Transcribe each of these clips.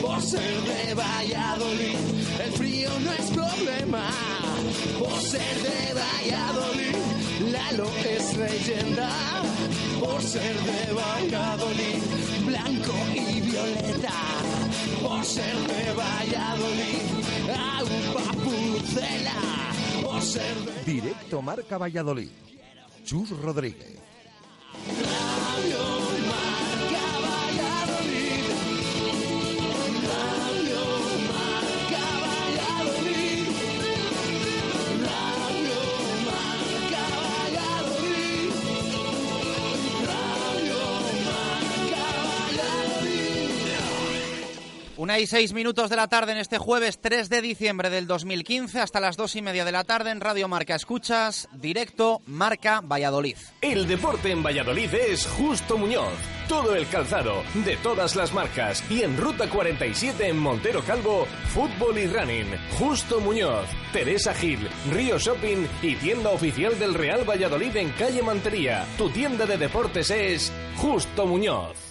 Por ser de Valladolid, el frío no es problema. Por ser de Valladolid, Lalo es leyenda. Por ser de Valladolid, blanco y violeta. Por ser de Valladolid, agua pucela. Por ser de Directo Marca Valladolid. Chus Rodríguez. Una y seis minutos de la tarde en este jueves 3 de diciembre del 2015 hasta las dos y media de la tarde en Radio Marca Escuchas, directo Marca Valladolid. El deporte en Valladolid es Justo Muñoz. Todo el calzado, de todas las marcas. Y en Ruta 47 en Montero Calvo, fútbol y running. Justo Muñoz, Teresa Gil, Río Shopping y tienda oficial del Real Valladolid en calle Mantería. Tu tienda de deportes es Justo Muñoz.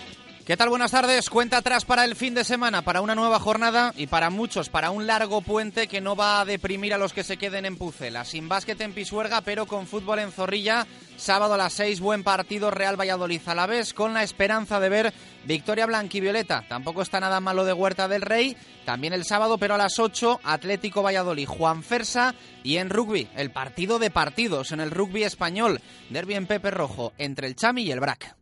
¿Qué tal? Buenas tardes. Cuenta atrás para el fin de semana, para una nueva jornada y para muchos, para un largo puente que no va a deprimir a los que se queden en Pucela. Sin básquet en Pisuerga, pero con fútbol en Zorrilla. Sábado a las 6, buen partido Real Valladolid a la vez, con la esperanza de ver victoria blanquivioleta. Tampoco está nada malo de Huerta del Rey. También el sábado, pero a las 8, Atlético Valladolid, Juan Fersa y en rugby, el partido de partidos en el rugby español. Derby en Pepe Rojo, entre el Chami y el Brac.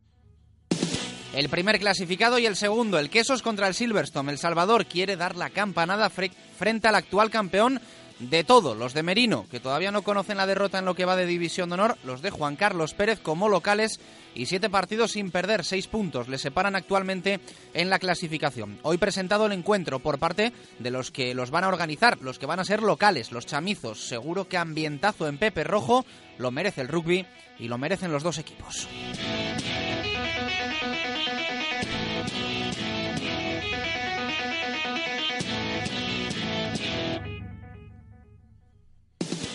El primer clasificado y el segundo, el Quesos contra el Silverstone. El Salvador quiere dar la campanada fre- frente al actual campeón de todo, los de Merino, que todavía no conocen la derrota en lo que va de División de Honor, los de Juan Carlos Pérez como locales y siete partidos sin perder, seis puntos les separan actualmente en la clasificación. Hoy presentado el encuentro por parte de los que los van a organizar, los que van a ser locales, los chamizos. Seguro que ambientazo en Pepe Rojo lo merece el rugby y lo merecen los dos equipos.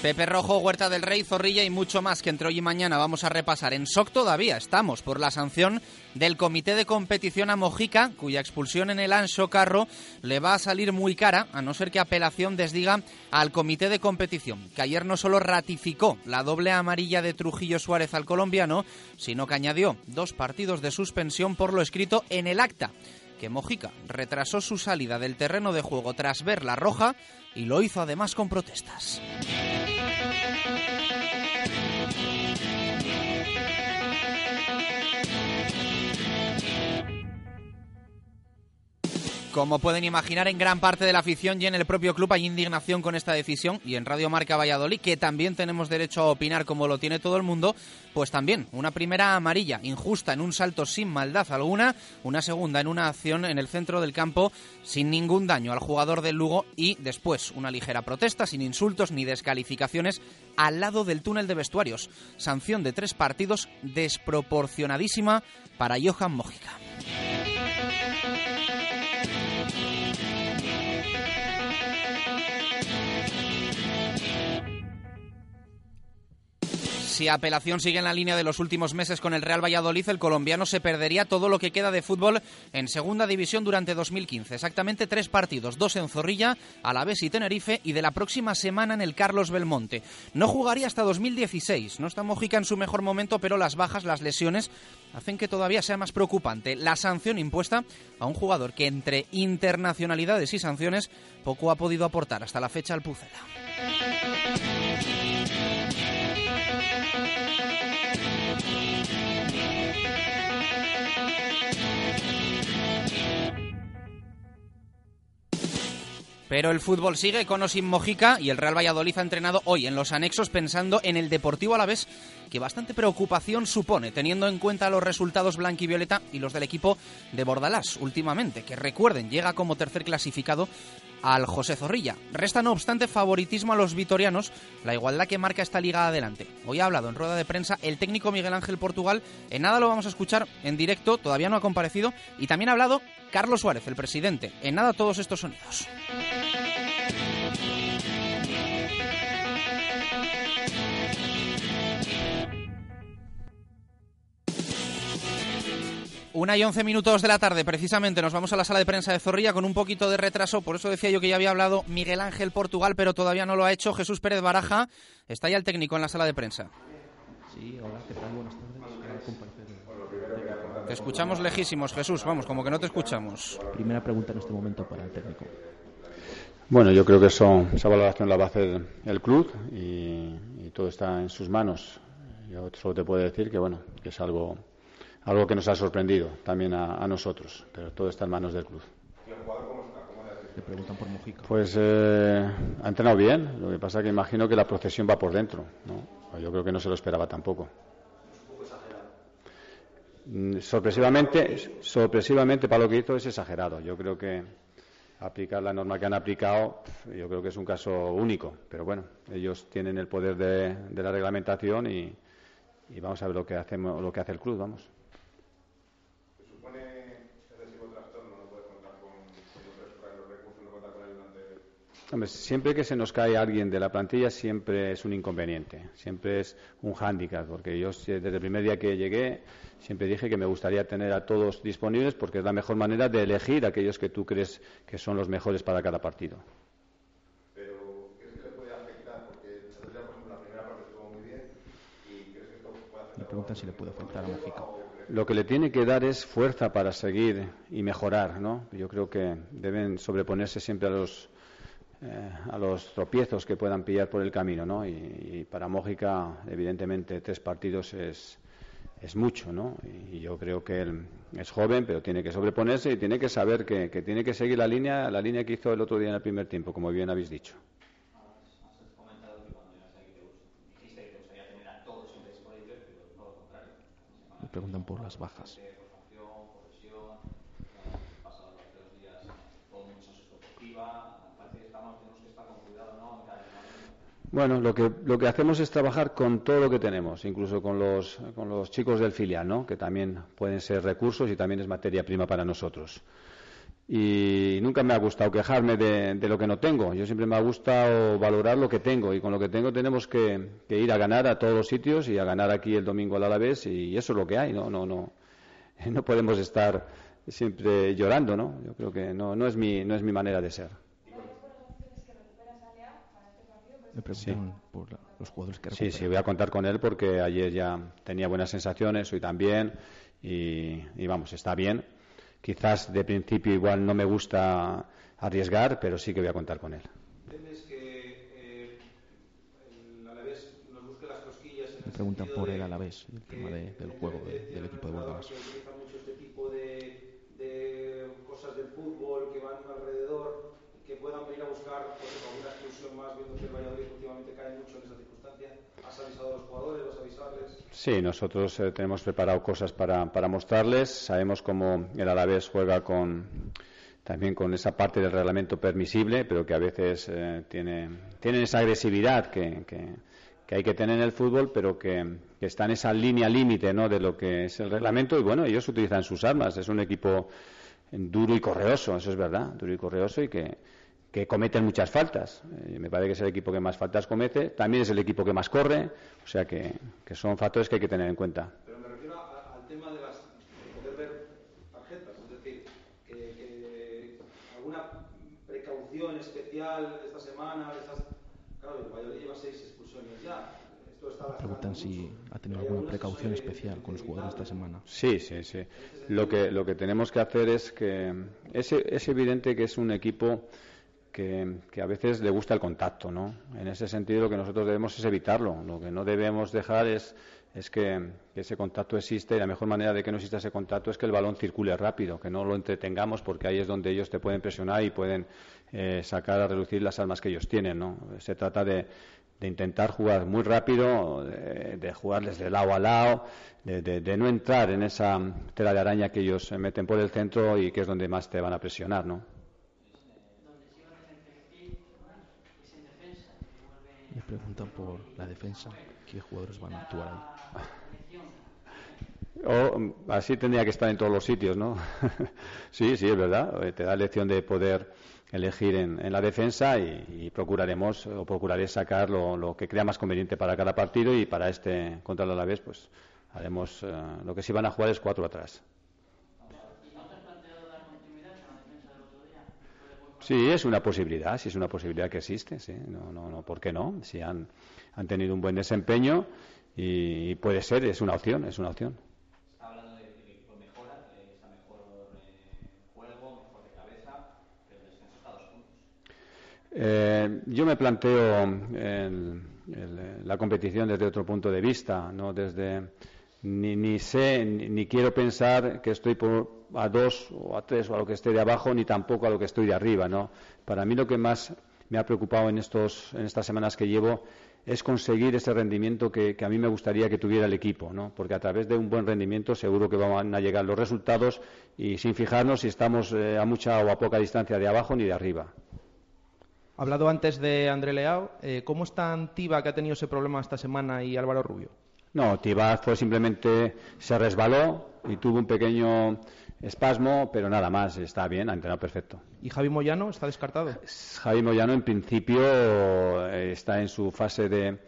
Pepe Rojo, Huerta del Rey, Zorrilla y mucho más que entre hoy y mañana vamos a repasar. En SOC todavía estamos por la sanción del Comité de Competición a Mojica, cuya expulsión en el Anso Carro le va a salir muy cara, a no ser que apelación desdiga al Comité de Competición, que ayer no solo ratificó la doble amarilla de Trujillo Suárez al colombiano, sino que añadió dos partidos de suspensión por lo escrito en el acta que Mojica retrasó su salida del terreno de juego tras ver la roja y lo hizo además con protestas. Como pueden imaginar, en gran parte de la afición y en el propio club hay indignación con esta decisión y en Radio Marca Valladolid, que también tenemos derecho a opinar como lo tiene todo el mundo, pues también una primera amarilla injusta en un salto sin maldad alguna, una segunda en una acción en el centro del campo sin ningún daño al jugador del Lugo y después una ligera protesta sin insultos ni descalificaciones al lado del túnel de vestuarios. Sanción de tres partidos desproporcionadísima para Johan Mojica. Si apelación sigue en la línea de los últimos meses con el Real Valladolid, el colombiano se perdería todo lo que queda de fútbol en segunda división durante 2015. Exactamente tres partidos, dos en Zorrilla, Alavés y Tenerife, y de la próxima semana en el Carlos Belmonte. No jugaría hasta 2016. No está Mojica en su mejor momento, pero las bajas, las lesiones, hacen que todavía sea más preocupante la sanción impuesta a un jugador que entre internacionalidades y sanciones poco ha podido aportar hasta la fecha al Pucela. Pero el fútbol sigue con o sin Mojica y el Real Valladolid ha entrenado hoy en los anexos pensando en el Deportivo Alavés, que bastante preocupación supone, teniendo en cuenta los resultados blanquivioleta y los del equipo de Bordalás últimamente, que recuerden, llega como tercer clasificado al José Zorrilla. Resta, no obstante, favoritismo a los vitorianos, la igualdad que marca esta liga adelante. Hoy ha hablado en rueda de prensa el técnico Miguel Ángel Portugal, en nada lo vamos a escuchar en directo, todavía no ha comparecido, y también ha hablado Carlos Suárez, el presidente. En nada todos estos sonidos. Una y once minutos de la tarde, precisamente, nos vamos a la sala de prensa de Zorrilla con un poquito de retraso. Por eso decía yo que ya había hablado Miguel Ángel Portugal, pero todavía no lo ha hecho. Jesús Pérez Baraja está ya el técnico en la sala de prensa. Sí, hola, ¿qué tal? Buenas tardes. Te escuchamos lejísimos, Jesús. Vamos, como que no te escuchamos. Primera pregunta en este momento para el técnico. Bueno, yo creo que eso, esa valoración la va a hacer el club y, y todo está en sus manos. Yo solo te puedo decir que, bueno, que es algo algo que nos ha sorprendido también a, a nosotros, pero todo está en manos del club. Le preguntan por Mojica. Pues eh, ha entrenado bien, lo que pasa es que imagino que la procesión va por dentro. ¿no? Yo creo que no se lo esperaba tampoco. Mm, Sorpresivamente, sorpresivamente para lo que hizo es exagerado. Yo creo que aplicar la norma que han aplicado, yo creo que es un caso único. Pero bueno, ellos tienen el poder de, de la reglamentación y, y vamos a ver lo que hacemos, lo que hace el club, vamos. Hombre, siempre que se nos cae alguien de la plantilla siempre es un inconveniente, siempre es un hándicap, porque yo desde el primer día que llegué siempre dije que me gustaría tener a todos disponibles porque es la mejor manera de elegir a aquellos que tú crees que son los mejores para cada partido. Le preguntan si le puede afectar a Mojica. Lo que le tiene que dar es fuerza para seguir y mejorar, ¿no? Yo creo que deben sobreponerse siempre a los eh, a los tropiezos que puedan pillar por el camino, ¿no? Y, y para Mójica, evidentemente, tres partidos es, es mucho, ¿no? Y, yo creo que él es joven, pero tiene que sobreponerse y tiene que saber que, que tiene que seguir la línea, la línea que hizo el otro día en el primer tiempo, como bien habéis dicho. Le preguntan por las bajas. Bueno, lo que, lo que hacemos es trabajar con todo lo que tenemos, incluso con los, con los chicos del filial, ¿no? que también pueden ser recursos y también es materia prima para nosotros. Y nunca me ha gustado quejarme de, de lo que no tengo. Yo siempre me ha gustado valorar lo que tengo y con lo que tengo tenemos que, que ir a ganar a todos los sitios y a ganar aquí el domingo al Alavés y eso es lo que hay. No, no, no, no podemos estar siempre llorando, ¿no? Yo creo que no, no es mi, no es mi manera de ser. Le preguntan por la- los jugadores que Sí, recuperan. sí, voy a contar con él porque ayer ya tenía buenas sensaciones, hoy también, y, y vamos, está bien. Quizás de principio igual no me gusta arriesgar, pero sí que voy a contar con él. ¿Temes que eh, el Alavés nos busque las cosquillas en Le el preguntan por de el Alavés y el tema de- del juego de- del equipo de utiliza mucho este tipo de, de cosas de del fútbol que van alrededor, puedan venir a buscar pues, alguna exclusión más, viendo que el Valladolid últimamente cae mucho en esa circunstancia? ¿Has avisado a los jugadores? ¿Vas a avisarles? Sí, nosotros eh, tenemos preparado cosas para, para mostrarles. Sabemos cómo el Alavés juega con también con esa parte del reglamento permisible, pero que a veces eh, tiene, tienen esa agresividad que, que, que, hay que tener en el fútbol, pero que, que está en esa línea límite ¿no? de lo que es el reglamento. Y bueno, ellos utilizan sus armas. Es un equipo duro y correoso, eso es verdad, duro y correoso y que, que cometen muchas faltas. Eh, me parece que es el equipo que más faltas comete. También es el equipo que más corre. O sea que, que son factores que hay que tener en cuenta. Pero me refiero a, al tema de, las, de poder ver tarjetas, es decir, que, que alguna precaución especial esta semana, de estas, claro, el Valladolid lleva seis expulsiones ya. Preguntan si ha tenido alguna precaución especial con los jugadores esta semana. Sí, sí, sí. Lo que, lo que tenemos que hacer es que es, es evidente que es un equipo que, a veces le gusta el contacto, ¿no? En ese sentido lo que nosotros debemos es evitarlo. Lo que no debemos dejar es, es que, ese contacto existe y la mejor manera de que no exista ese contacto es que el balón circule rápido, que no lo entretengamos porque ahí es donde ellos te pueden presionar y pueden eh, sacar a reducir las armas que ellos tienen, ¿no? Se trata de, intentar jugar muy rápido, de, de lado a lado, de, de, de, no entrar en esa tela de araña que ellos meten por el centro y que es donde más te van a presionar, ¿no? Me preguntan por la defensa, qué jugadores van a actuar ahí. Oh, así tendría que estar en todos los sitios, ¿no? sí, sí, es verdad. Te da lección de poder elegir en, en la defensa y, procuraremos o procuraré sacar lo, lo, que crea más conveniente para cada partido y para este contra el Alavés, pues haremos uh, lo que sí van a jugar es cuatro atrás. Sí, es una posibilidad, sí es una posibilidad que existe, sí, no, no, no, ¿por qué no? Si han, han tenido un buen desempeño y puede ser, es una opción, es una opción. Está hablando de mejora, que está mejor eh, juego, mejor de cabeza, pero el descenso está a dos puntos. Eh, yo me planteo el, el, la competición desde otro punto de vista, no desde ni, ni sé ni, ni, quiero pensar que estoy por, a dos o a tres o a lo que esté de abajo ni tampoco a lo que estoy de arriba no para mí lo que más me ha preocupado en estos en estas semanas que llevo es conseguir ese rendimiento que, a mí me gustaría que tuviera el equipo no porque a través de un buen rendimiento seguro que van a llegar los resultados y sin fijarnos si estamos eh, a mucha o a poca distancia de abajo ni de arriba. Hablado antes de André Leao, eh, ¿cómo está Antiva que ha tenido ese problema esta semana y Álvaro Rubio? No, Tibaz fue simplemente se resbaló y tuvo un pequeño espasmo, pero nada más, está bien, ha entrenado perfecto. ¿Y Javi Moyano está descartado? Javi Moyano en principio eh, está en su fase de,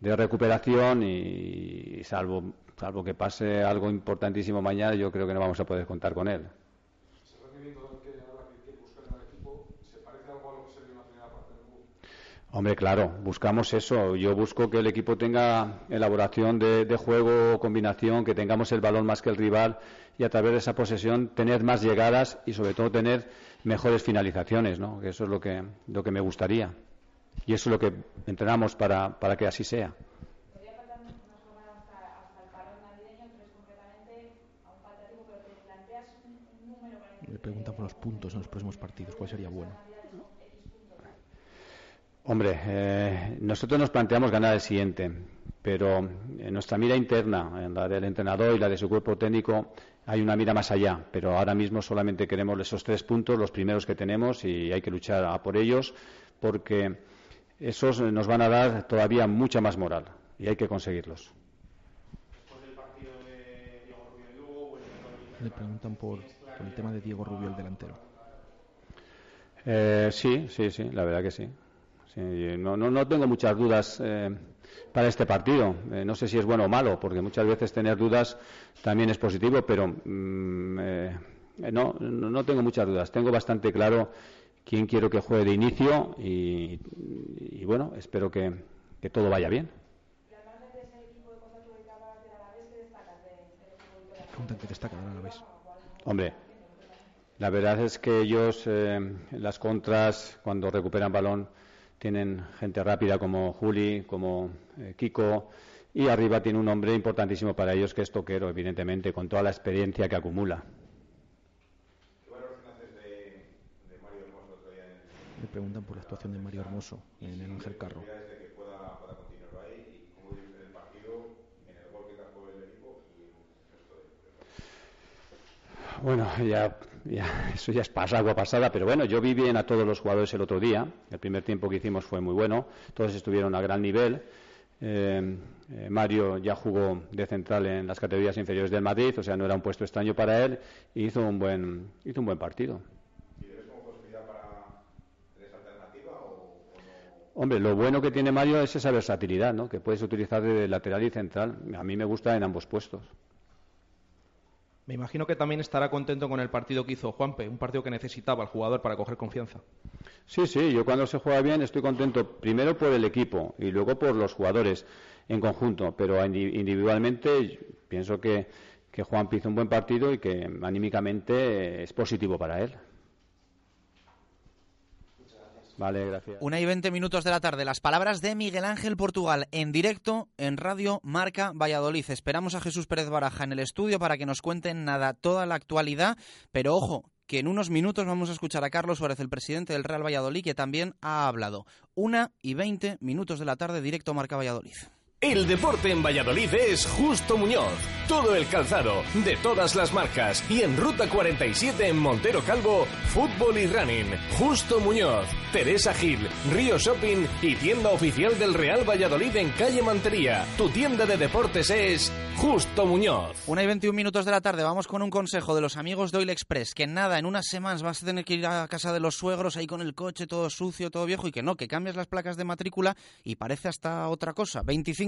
de recuperación y, y salvo, salvo que pase algo importantísimo mañana, yo creo que no vamos a poder contar con él. Hombre, claro, buscamos eso. Yo busco que el equipo tenga elaboración de, de, juego, combinación, que tengamos el balón más que el rival y a través de esa posesión tener más llegadas y sobre todo tener mejores finalizaciones, ¿no? Que eso es lo que, lo que me gustaría. Y eso es lo que entrenamos para, para que así sea. Me preguntan por los puntos en los próximos partidos. ¿Cuál sería bueno? Hombre, eh, nosotros nos planteamos ganar el siguiente, pero en nuestra mira interna, en la del entrenador y la de su cuerpo técnico, hay una mira más allá. Pero ahora mismo solamente queremos esos tres puntos, los primeros que tenemos, y hay que luchar a por ellos, porque esos nos van a dar todavía mucha más moral, y hay que conseguirlos. Le preguntan por, por el tema de Diego Rubio, el delantero. Eh, sí, sí, sí, la verdad que sí. Sí, no, no, no, tengo muchas dudas eh, para este partido. Eh, no sé si es bueno o malo, porque muchas veces tener dudas también es positivo, pero mm, eh, no, no tengo muchas dudas. Tengo bastante claro quién quiero que juegue de inicio y, y bueno, espero que, que, todo vaya bien. que destaca vez. Hombre, la verdad es que ellos, eh, las contras, cuando recuperan balón, tienen gente rápida como Juli, como eh, Kiko, y arriba tiene un hombre importantísimo para ellos que es Toquero, evidentemente, con toda la experiencia que acumula. ¿Qué valoración haces de, me preguntan por la actuación de Mario Hermoso en el Ángel Carro. Bueno, ya, ya, eso ya es agua pasada, pero bueno, yo vi bien a todos los jugadores el otro día. El primer tiempo que hicimos fue muy bueno, todos estuvieron a gran nivel. Eh, eh, Mario ya jugó de central en las categorías inferiores del Madrid, o sea, no era un puesto extraño para él y hizo un buen, hizo un buen partido. Hombre, lo bueno que tiene Mario es esa versatilidad, ¿no? Que puedes utilizar de lateral y central. A mí me gusta en ambos puestos. Me imagino que también estará contento con el partido que hizo Juanpe, un partido que necesitaba el jugador para coger confianza. Sí, sí, yo cuando se juega bien estoy contento primero por el equipo y luego por los jugadores en conjunto, pero individualmente pienso que, que Juanpe hizo un buen partido y que anímicamente es positivo para él. Vale, gracias. Una y veinte minutos de la tarde. Las palabras de Miguel Ángel Portugal en directo en Radio Marca Valladolid. Esperamos a Jesús Pérez Baraja en el estudio para que nos cuenten nada, toda la actualidad. Pero ojo, que en unos minutos vamos a escuchar a Carlos Suárez, el presidente del Real Valladolid, que también ha hablado. Una y veinte minutos de la tarde, directo Marca Valladolid. El deporte en Valladolid es Justo Muñoz. Todo el calzado, de todas las marcas. Y en Ruta 47 en Montero Calvo, fútbol y running. Justo Muñoz, Teresa Gil, Río Shopping y tienda oficial del Real Valladolid en calle Mantería. Tu tienda de deportes es Justo Muñoz. Una y 21 minutos de la tarde, vamos con un consejo de los amigos de Oil Express. Que nada, en unas semanas vas a tener que ir a casa de los suegros ahí con el coche todo sucio, todo viejo. Y que no, que cambias las placas de matrícula y parece hasta otra cosa. 25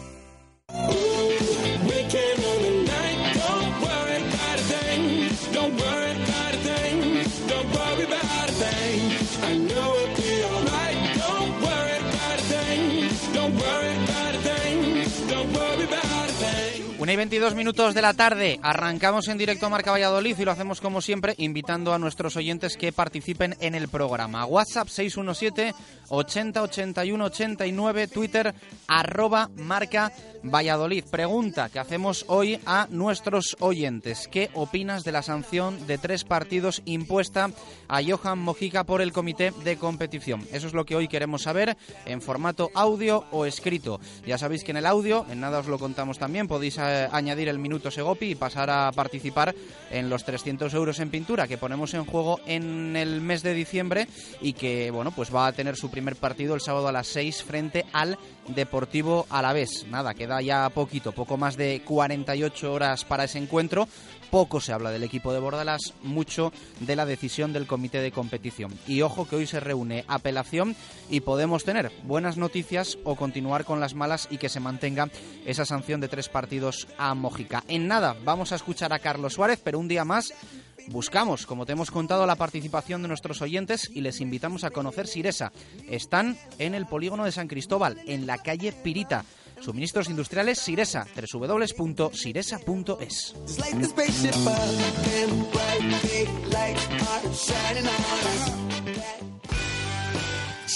Don't worry. Una y 22 minutos de la tarde, arrancamos en directo a Marca Valladolid y lo hacemos como siempre invitando a nuestros oyentes que participen en el programa. WhatsApp 617 80 81 89, Twitter arroba Marca Valladolid. Pregunta que hacemos hoy a nuestros oyentes. ¿Qué opinas de la sanción de tres partidos impuesta a Johan Mojica por el comité de competición? Eso es lo que hoy queremos saber en formato audio o escrito. Ya sabéis que en el audio, en nada os lo contamos también, podéis eh, añadir el minuto Segopi y pasar a participar en los 300 euros en pintura que ponemos en juego en el mes de diciembre y que, bueno, pues va a tener su primer partido el sábado a las 6 frente al Deportivo Alavés. Nada, queda ya poquito, poco más de 48 horas para ese encuentro. Poco se habla del equipo de Bordalas, mucho de la decisión del comité de competición. Y ojo que hoy se reúne apelación y podemos tener buenas noticias o continuar con las malas y que se mantenga esa sanción de tres partidos a Mójica. En nada, vamos a escuchar a Carlos Suárez, pero un día más buscamos, como te hemos contado, la participación de nuestros oyentes y les invitamos a conocer Siresa. Están en el polígono de San Cristóbal, en la calle Pirita. Suministros industriales Siresa, www.siresa.es.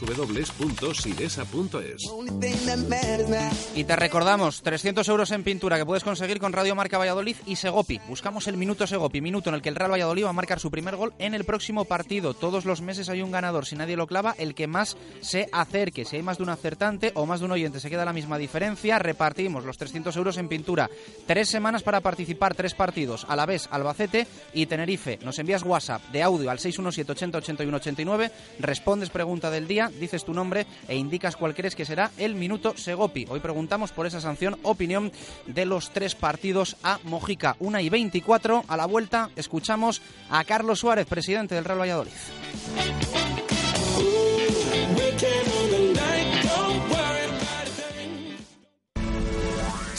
www.sidesa.es. Y te recordamos, 300 euros en pintura que puedes conseguir con Radio Marca Valladolid y Segopi. Buscamos el minuto Segopi, minuto en el que el Real Valladolid va a marcar su primer gol en el próximo partido. Todos los meses hay un ganador, si nadie lo clava, el que más se acerque. Si hay más de un acertante o más de un oyente, se queda la misma diferencia. Repartimos los 300 euros en pintura. Tres semanas para participar, tres partidos. A la vez, Albacete y Tenerife. Nos envías WhatsApp de audio al 617 80 81 89. Respondes pregunta del día dices tu nombre e indicas cuál crees que será el minuto Segopi. Hoy preguntamos por esa sanción, opinión de los tres partidos a Mojica. Una y 24 a la vuelta escuchamos a Carlos Suárez, presidente del Real Valladolid.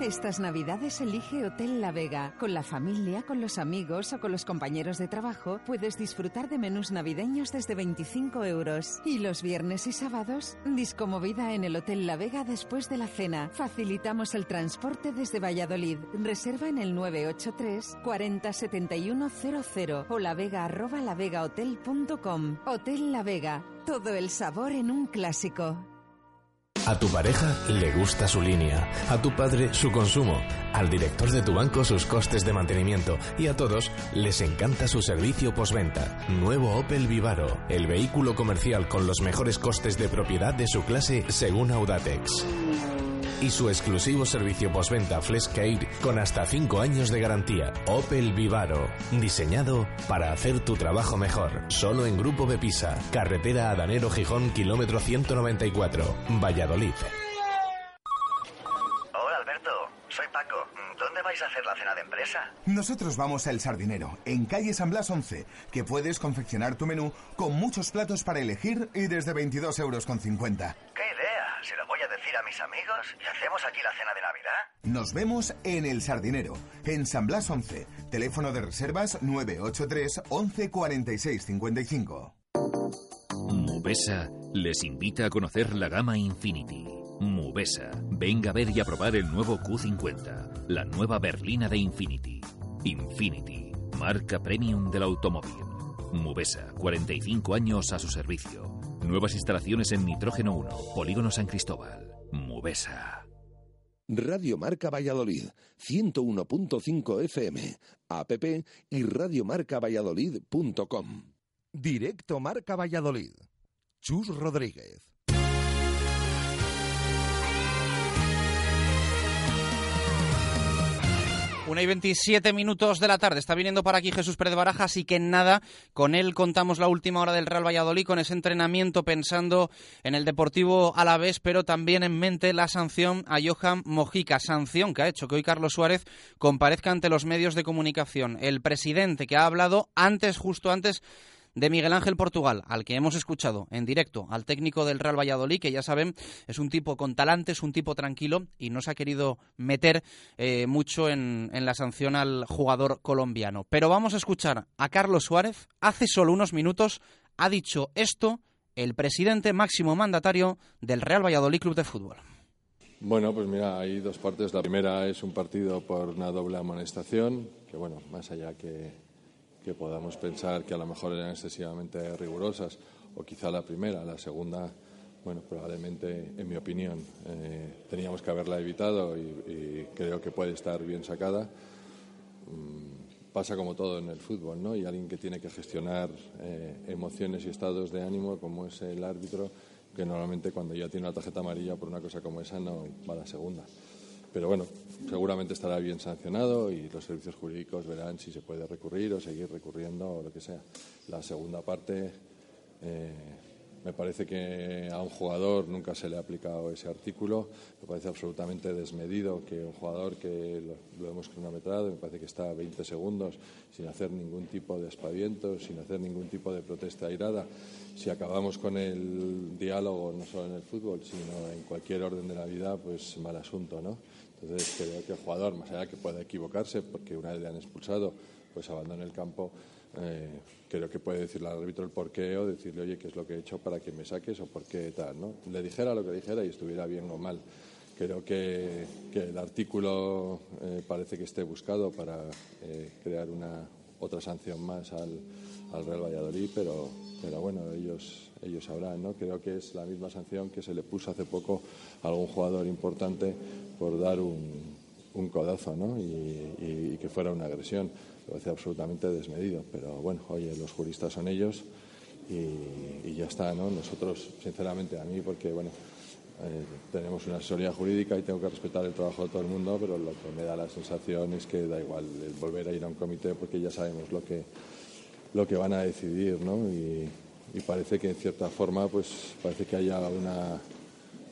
Estas navidades elige Hotel La Vega. Con la familia, con los amigos o con los compañeros de trabajo puedes disfrutar de menús navideños desde 25 euros. Y los viernes y sábados, discomovida en el Hotel La Vega después de la cena. Facilitamos el transporte desde Valladolid. Reserva en el 983 40 71 00 o lavega arroba lavegahotel.com. Hotel La Vega. Todo el sabor en un clásico. A tu pareja le gusta su línea, a tu padre su consumo, al director de tu banco sus costes de mantenimiento y a todos les encanta su servicio postventa. Nuevo Opel Vivaro, el vehículo comercial con los mejores costes de propiedad de su clase según Audatex. Y su exclusivo servicio postventa Fleshcare con hasta 5 años de garantía. Opel Vivaro, diseñado para hacer tu trabajo mejor. Solo en Grupo Bepisa, carretera Adanero Gijón, kilómetro 194, Valladolid. Hola Alberto, soy Paco. ¿Dónde vais a hacer la cena de empresa? Nosotros vamos a El Sardinero, en calle San Blas 11, que puedes confeccionar tu menú con muchos platos para elegir y desde 22 euros con 50. ¡Qué idea! Se lo voy a decir a mis amigos y hacemos aquí la cena de Navidad. Nos vemos en El Sardinero, en San Blas 11. Teléfono de reservas 983 11 46 55. Mubesa les invita a conocer la gama Infinity. Mubesa, venga a ver y a probar el nuevo Q50, la nueva berlina de Infinity. Infinity, marca premium del automóvil. Mubesa, 45 años a su servicio. Nuevas instalaciones en Nitrógeno 1, Polígono San Cristóbal. Mubesa. Radio Marca Valladolid, 101.5 FM, app y radiomarcavalladolid.com. Directo Marca Valladolid. Chus Rodríguez. Una y 27 minutos de la tarde. Está viniendo para aquí Jesús Pérez Baraja, así que nada, con él contamos la última hora del Real Valladolid, con ese entrenamiento pensando en el Deportivo a la vez, pero también en mente la sanción a Johan Mojica, sanción que ha hecho que hoy Carlos Suárez comparezca ante los medios de comunicación. El presidente que ha hablado antes, justo antes de Miguel Ángel Portugal, al que hemos escuchado en directo, al técnico del Real Valladolid, que ya saben, es un tipo con talante, es un tipo tranquilo y no se ha querido meter eh, mucho en, en la sanción al jugador colombiano. Pero vamos a escuchar a Carlos Suárez. Hace solo unos minutos ha dicho esto el presidente máximo mandatario del Real Valladolid Club de Fútbol. Bueno, pues mira, hay dos partes. La primera es un partido por una doble amonestación, que bueno, más allá que que podamos pensar que a lo mejor eran excesivamente rigurosas, o quizá la primera, la segunda, bueno, probablemente, en mi opinión, eh, teníamos que haberla evitado y, creo que puede estar bien sacada. Mm, pasa como todo en el fútbol, ¿no? Y alguien que tiene que gestionar eh, emociones y estados de ánimo, como es el árbitro, que normalmente cuando ya tiene una tarjeta amarilla por una cosa como esa no va a la segunda. Pero bueno, seguramente estará bien sancionado y los servicios jurídicos verán si se puede recurrir o seguir recurriendo o lo que sea. La segunda parte, eh, me parece que a un jugador nunca se le ha aplicado ese artículo. Me parece absolutamente desmedido que un jugador que lo, hemos cronometrado, me parece que está a 20 segundos sin hacer ningún tipo de espaviento, sin hacer ningún tipo de protesta airada. Si acabamos con el diálogo, no solo en el fútbol, sino en cualquier orden de la vida, pues mal asunto, ¿no? Entonces creo que el jugador, más allá que pueda equivocarse, porque una vez le han expulsado, pues abandone el campo, eh, creo que puede decirle al árbitro el porqué o decirle, oye, qué es lo que he hecho para que me saques o por qué tal, ¿no? Le dijera lo que dijera y estuviera bien o mal. creo que, el artículo eh, parece que esté buscado para eh, crear una otra sanción más al, Real Valladolid, pero, pero bueno, ellos, ellos sabrán, ¿no? Creo que es la misma sanción que se le puso hace poco a algún jugador importante por dar un, un codazo, ¿no? Y, que fuera una agresión. Me parece absolutamente desmedido, pero bueno, oye, los juristas son ellos y, ya está, ¿no? Nosotros, sinceramente, a mí, porque bueno, eh, tenemos una asesoría jurídica y tengo que respetar el trabajo de todo el mundo, pero lo que me da la sensación es que da igual el volver a ir a un comité porque ya sabemos lo que, lo que van a decidir, ¿no? Y, parece que en cierta forma, pues parece que haya una,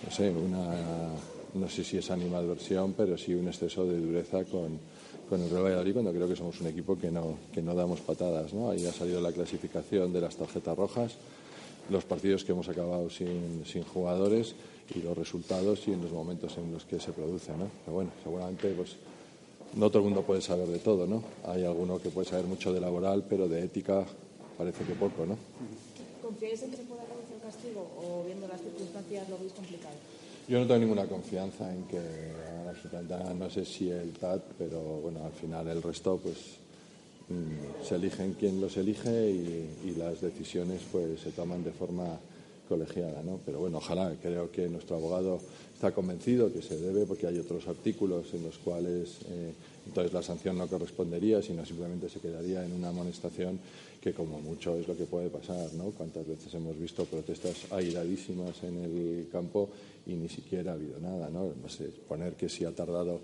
no sé, una, no sé si es animadversión, pero sí un exceso de dureza con, el Real Valladolid cuando creo que somos un equipo que no, que no damos patadas, ¿no? Ahí ha salido la clasificación de las tarjetas rojas, los partidos que hemos acabado sin, sin jugadores y los resultados y en los momentos en los que se produce, ¿no? Pero bueno, seguramente pues no todo el mundo puede saber de todo, ¿no? Hay alguno que puede saber mucho de laboral, pero de ética parece que poco, ¿no? ¿Confiáis en que se pueda reducir el castigo o viendo las circunstancias lo veis complicado? Yo no tengo ninguna confianza en que no sé si el TAT, pero bueno, al final el resto pues mm, se eligen quien los elige y, y las decisiones pues se toman de forma colegiada, ¿no? Pero bueno, ojalá, creo que nuestro abogado está convencido que se debe, porque hay otros artículos en los cuales eh, entonces la sanción no correspondería, sino simplemente se quedaría en una amonestación que como mucho es lo que puede pasar, ¿no? Cuántas veces hemos visto protestas airadísimas en el campo y ni siquiera ha habido nada, ¿no? poner que si ha tardado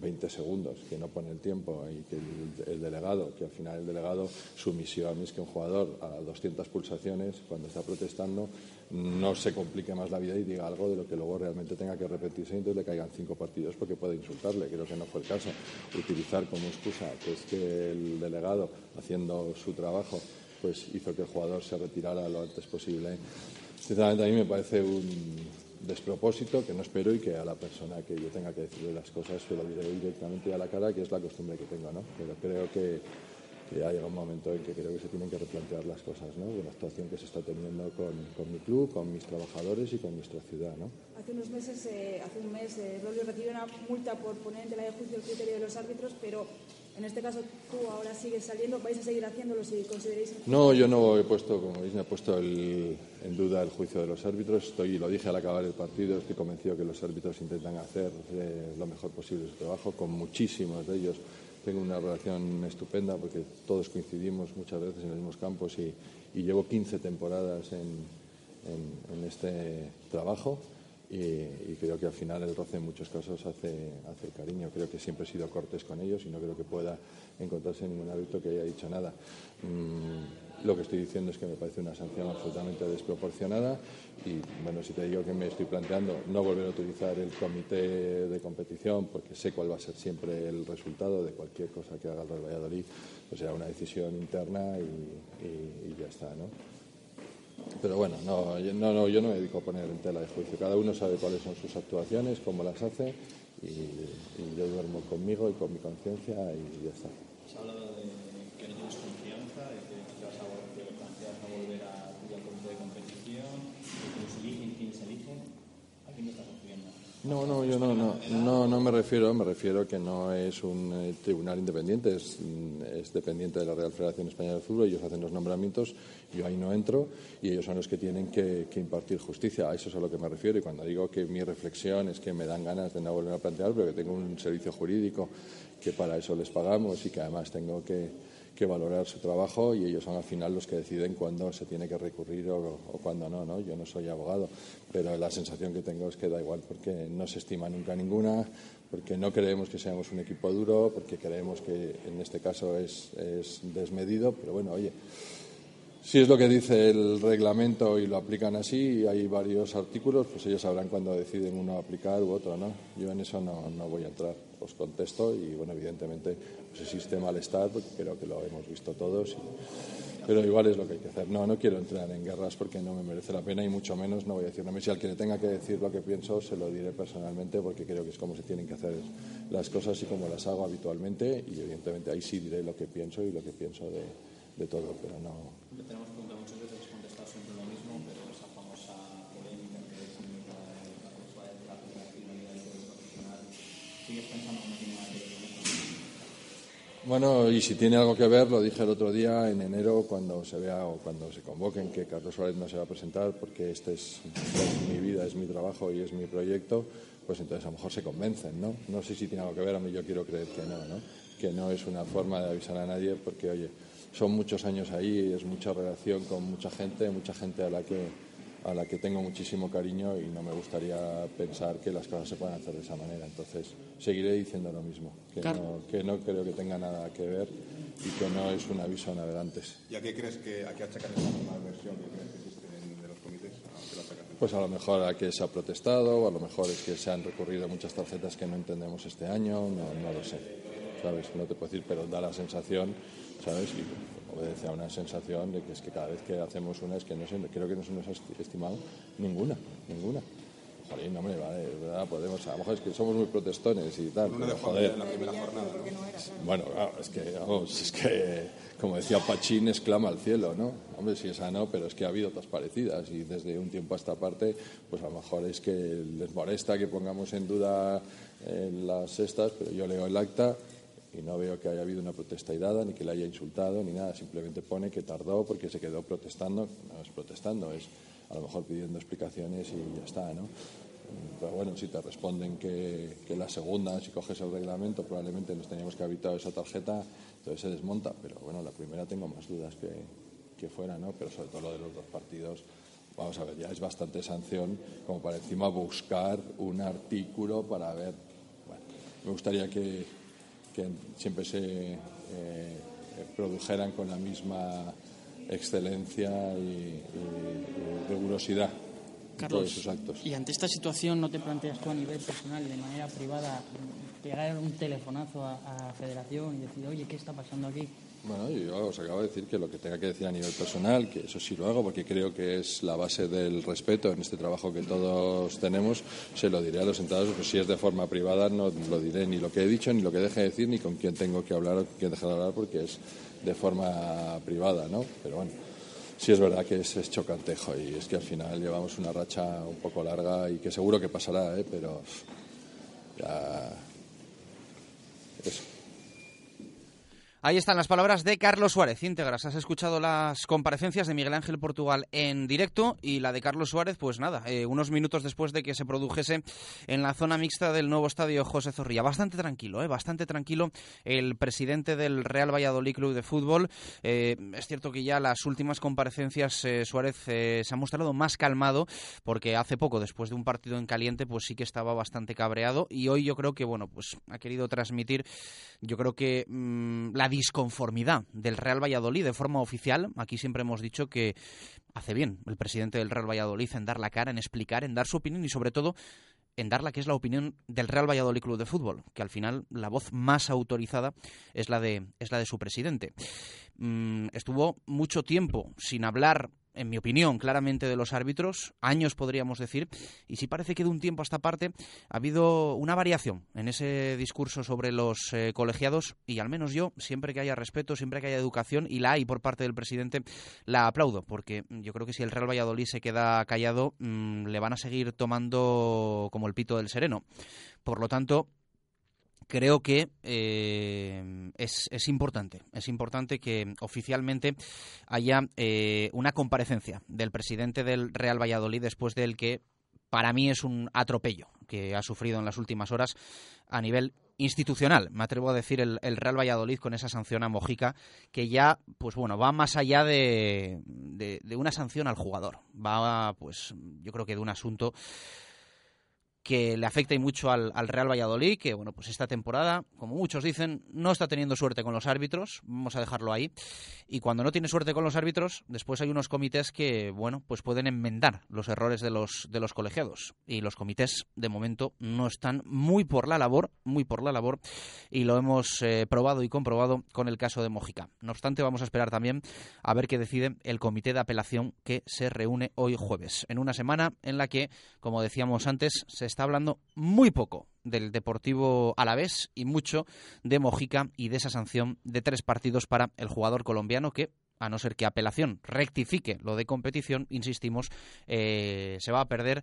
20 segundos, que no pone el tiempo y que el, delegado, que al final el delegado, su misión es que un jugador a 200 pulsaciones, cuando está protestando, no se complique más la vida y diga algo de lo que luego realmente tenga que repetirse y entonces le caigan cinco partidos porque puede insultarle. Creo que no fue el caso. Utilizar como excusa que es que el delegado, haciendo su trabajo, pues hizo que el jugador se retirara lo antes posible. Sinceramente a mí me parece un, despropósito que no espero y que a la persona que yo tenga que decirle las cosas se lo diré directamente a la cara, que es la costumbre que tengo, ¿no? Pero creo que, que ha llegado un momento en que creo que se tienen que replantear las cosas, ¿no? De la actuación que se está teniendo con, con mi club, con mis trabajadores y con nuestra ciudad, ¿no? Hace unos meses, eh, hace un mes, eh, recibió una multa por poner en tela de juicio el criterio de los árbitros, pero en este caso, tú ahora sigues saliendo, ¿vais a seguir haciéndolo si consideréis? No, yo no he puesto, como veis, me he puesto en duda el juicio de los árbitros. Estoy, lo dije al acabar el partido, estoy convencido que los árbitros intentan hacer eh, lo mejor posible su trabajo. Con muchísimos de ellos tengo una relación estupenda porque todos coincidimos muchas veces en los mismos campos y, llevo 15 temporadas en este trabajo y, creo que al final el roce en muchos casos hace, hace cariño. Creo que siempre he sido cortés con ellos y no creo que pueda encontrarse ningún hábito que haya dicho nada. Mm, lo que estoy diciendo es que me parece una sanción absolutamente desproporcionada y bueno, si te digo que me estoy planteando no volver a utilizar el comité de competición porque sé cuál va a ser siempre el resultado de cualquier cosa que haga el Real Valladolid, pues será una decisión interna y, ya está, ¿no? Pero bueno, no, no, no, yo no me dedico a poner en tela de juicio. Cada uno sabe cuáles son sus actuaciones, cómo las hace y, yo duermo conmigo y con mi conciencia y ya está. Has hablado de que no tienes confianza, de que vas a, a volver a al comité de competición, de quién se eligen, quién se elige. ¿A quién estás no, no, yo no, no, no, no me refiero, me refiero que no es un eh, tribunal independiente, es, es, dependiente de la Real Federación Española de Fútbol, ellos hacen los nombramientos, yo ahí no entro y ellos son los que tienen que, impartir justicia, a eso es a lo que me refiero y cuando digo que mi reflexión es que me dan ganas de no volver a plantear, pero que tengo un servicio jurídico que para eso les pagamos y que además tengo que que valorar su trabajo y ellos son al final los que deciden cuándo se tiene que recurrir o, cuándo no, no. Yo no soy abogado, pero la sensación que tengo es que da igual porque no se estima nunca ninguna, porque no creemos que seamos un equipo duro, porque creemos que en este caso es, es desmedido, pero bueno, oye. Si es lo que dice el reglamento y lo aplican así, y hay varios artículos, pues ellos sabrán cuándo deciden uno aplicar u otro, ¿no? Yo en eso no, no voy a entrar. Os contesto y, bueno, evidentemente pues existe malestar, porque creo que lo hemos visto todos, pero igual es lo que hay que hacer. No, no quiero entrar en guerras porque no me merece la pena y mucho menos no voy a decir no Si al que le tenga que decir lo que pienso, se lo diré personalmente porque creo que es como se tienen que hacer las cosas y como las hago habitualmente y evidentemente ahí sí diré lo que pienso y lo que pienso de, de todo, pero no. Tenemos veces, contestado siempre lo mismo, pero esa famosa. Bueno, y si tiene algo que ver, lo dije el otro día en enero cuando se vea o cuando se convoquen que Carlos Suárez no se va a presentar porque este es, es mi vida, es mi trabajo y es mi proyecto, pues entonces a lo mejor se convencen, ¿no? No sé si tiene algo que ver, a mí yo quiero creer que no, ¿no? Que no es una forma de avisar a nadie porque, oye, son muchos años ahí, es mucha relación con mucha gente, mucha gente a la que a la que tengo muchísimo cariño y no me gustaría pensar que las cosas se puedan hacer de esa manera. Entonces, seguiré diciendo lo mismo, que, no, que no creo que tenga nada que ver y que no es un aviso a navegantes. ¿Y a qué crees que, a qué achacan esta nueva versión que crees que existe en, de los comités? ¿A? Pues a lo mejor a que se ha protestado, o a lo mejor es que se han recurrido muchas tarjetas que no entendemos este año, no, no lo sé, ¿sabes? No te puedo decir, pero da la sensación, ¿sabes? Y obedece a una sensación de que es que cada vez que hacemos una es que no sé, creo que no se nos ha estimado ninguna, ninguna. Joder, no, hombre, vale, verdad, podemos, a lo mejor es que somos muy protestones y tal, pero de joder. en la primera jornada. ¿no? Bueno, claro, es que, vamos, es que, como decía Pachín, exclama al cielo, ¿no? Hombre, si esa no, pero es que ha habido otras parecidas y desde un tiempo a esta parte, pues a lo mejor es que les molesta que pongamos en duda eh, las estas, pero yo leo el acta y no veo que haya habido una protesta irada, ni que le haya insultado, ni nada. Simplemente pone que tardó porque se quedó protestando. No es protestando, es a lo mejor pidiendo explicaciones y ya está, ¿no? Pero bueno, si te responden que, que la segunda, si coges el reglamento, probablemente nos teníamos que haber evitado esa tarjeta, entonces se desmonta. Pero bueno, la primera tengo más dudas que, que fuera, ¿no? Pero sobre todo lo de los dos partidos, vamos a ver, ya es bastante sanción como para encima buscar un artículo para ver. Bueno, me gustaría que, que siempre se eh, produjeran con la misma excelencia y, y- rigurosidad Carlos, todos sus actos. y ante esta situación no te planteas tú a nivel personal, de manera privada, pegar un telefonazo a, a Federación y decir, oye, ¿qué está pasando aquí? Bueno, yo os acabo de decir que lo que tenga que decir a nivel personal, que eso sí lo hago porque creo que es la base del respeto en este trabajo que todos tenemos, se lo diré a los entrados, pues si es de forma privada no lo diré ni lo que he dicho, ni lo que deje de decir, ni con quién tengo que hablar o con quién dejar de hablar porque es de forma privada, ¿no? Pero bueno, sí es verdad que es, es chocantejo y es que al final llevamos una racha un poco larga y que seguro que pasará, ¿eh? Pero ya... Eso. Ahí están las palabras de Carlos Suárez. Íntegras, has escuchado las comparecencias de Miguel Ángel Portugal en directo y la de Carlos Suárez, pues nada, eh, unos minutos después de que se produjese en la zona mixta del nuevo estadio José Zorrilla. Bastante tranquilo, eh, bastante tranquilo el presidente del Real Valladolid Club de Fútbol. Eh, es cierto que ya las últimas comparecencias eh, Suárez eh, se ha mostrado más calmado porque hace poco, después de un partido en caliente, pues sí que estaba bastante cabreado y hoy yo creo que, bueno, pues ha querido transmitir, yo creo que mm, la disconformidad del Real Valladolid de forma oficial. Aquí siempre hemos dicho que hace bien el presidente del Real Valladolid en dar la cara, en explicar, en dar su opinión y sobre todo en dar la que es la opinión del Real Valladolid Club de Fútbol, que al final la voz más autorizada es la de, es la de su presidente. Mm, estuvo mucho tiempo sin hablar, en mi opinión, claramente de los árbitros, años podríamos decir, y sí parece que de un tiempo a esta parte ha habido una variación en ese discurso sobre los eh, colegiados, y al menos yo, siempre que haya respeto, siempre que haya educación, y la hay por parte del presidente, la aplaudo, porque yo creo que si el Real Valladolid se queda callado, mm, le van a seguir tomando como el pito del sereno. Por lo tanto, creo que eh, es, es importante, es importante que oficialmente haya eh, una comparecencia del presidente del Real Valladolid después del que para mí es un atropello que ha sufrido en las últimas horas a nivel institucional, me atrevo a decir el, el Real Valladolid con esa sanción a Mojica que ya, pues bueno, va más allá de, de, de una sanción al jugador, va, pues yo creo que de un asunto que le afecta y mucho al, al, Real Valladolid, que bueno, pues esta temporada, como muchos dicen, no está teniendo suerte con los árbitros, vamos a dejarlo ahí. Y cuando no tiene suerte con los árbitros, después hay unos comités que, bueno, pues pueden enmendar los errores de los, de los colegiados. Y los comités, de momento, no están muy por la labor, muy por la labor, y lo hemos eh, probado y comprobado con el caso de Mojica. No obstante, vamos a esperar también a ver qué decide el comité de apelación que se reúne hoy jueves, en una semana en la que, como decíamos antes, se está hablando muy poco del Deportivo Alavés y mucho de Mojica y de esa sanción de tres partidos para el jugador colombiano que a no ser que apelación rectifique lo de competición, insistimos, eh, se va a perder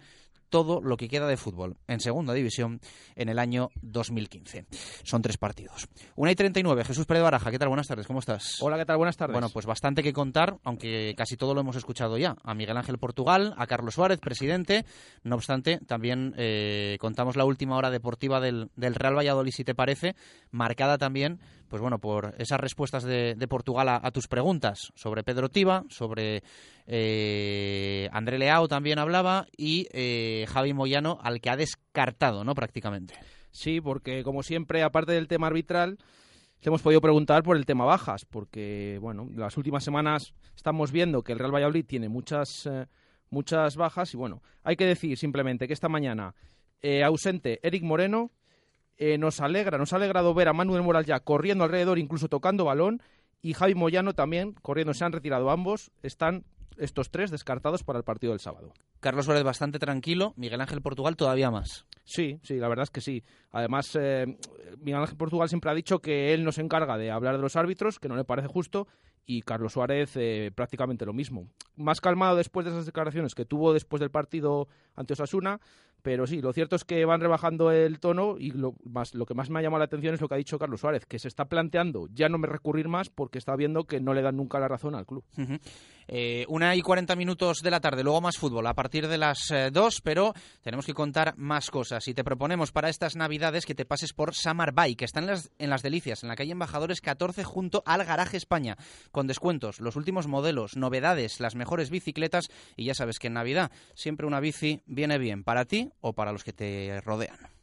todo lo que queda de fútbol en segunda división en el año 2015. Son tres partidos. Una y 39, Jesús Pérez Baraja, ¿qué tal? Buenas tardes, ¿cómo estás? Hola, ¿qué tal? Buenas tardes. Bueno, pues bastante que contar, aunque casi todo lo hemos escuchado ya. A Miguel Ángel Portugal, a Carlos Suárez, presidente. No obstante, también eh, contamos la última hora deportiva del, del Real Valladolid, si te parece, marcada también pues bueno, por esas respuestas de, de Portugal a, tus preguntas sobre Pedro Tiba, sobre eh, André Leao también hablaba y eh, Javi Moyano, al que ha descartado, ¿no? Prácticamente. Sí, porque como siempre, aparte del tema arbitral, te hemos podido preguntar por el tema bajas, porque bueno, las últimas semanas estamos viendo que el Real Valladolid tiene muchas, eh, muchas bajas y bueno, hay que decir simplemente que esta mañana eh, ausente Eric Moreno, eh, nos alegra, nos ha alegrado ver a Manuel Moral ya corriendo alrededor, incluso tocando balón, y Javi Moyano también corriendo. Se han retirado ambos, están estos tres descartados para el partido del sábado. Carlos Suárez bastante tranquilo, Miguel Ángel Portugal todavía más. Sí, sí, la verdad es que sí. Además, eh, Miguel Ángel Portugal siempre ha dicho que él no se encarga de hablar de los árbitros, que no le parece justo, y Carlos Suárez eh, prácticamente lo mismo. Más calmado después de esas declaraciones que tuvo después del partido ante Osasuna, pero sí, lo cierto es que van rebajando el tono y lo, más, lo que más me ha llamado la atención es lo que ha dicho Carlos Suárez, que se está planteando ya no me recurrir más porque está viendo que no le dan nunca la razón al club. Eh, una y cuarenta minutos de la tarde, luego más fútbol a partir de las eh, dos, pero tenemos que contar más cosas. Y te proponemos para estas navidades que te pases por Samar Bike, que está en las, en las Delicias, en la calle Embajadores 14 junto al Garaje España, con descuentos, los últimos modelos, novedades, las mejores bicicletas y ya sabes que en Navidad siempre una bici viene bien. Para ti o para los que te rodean.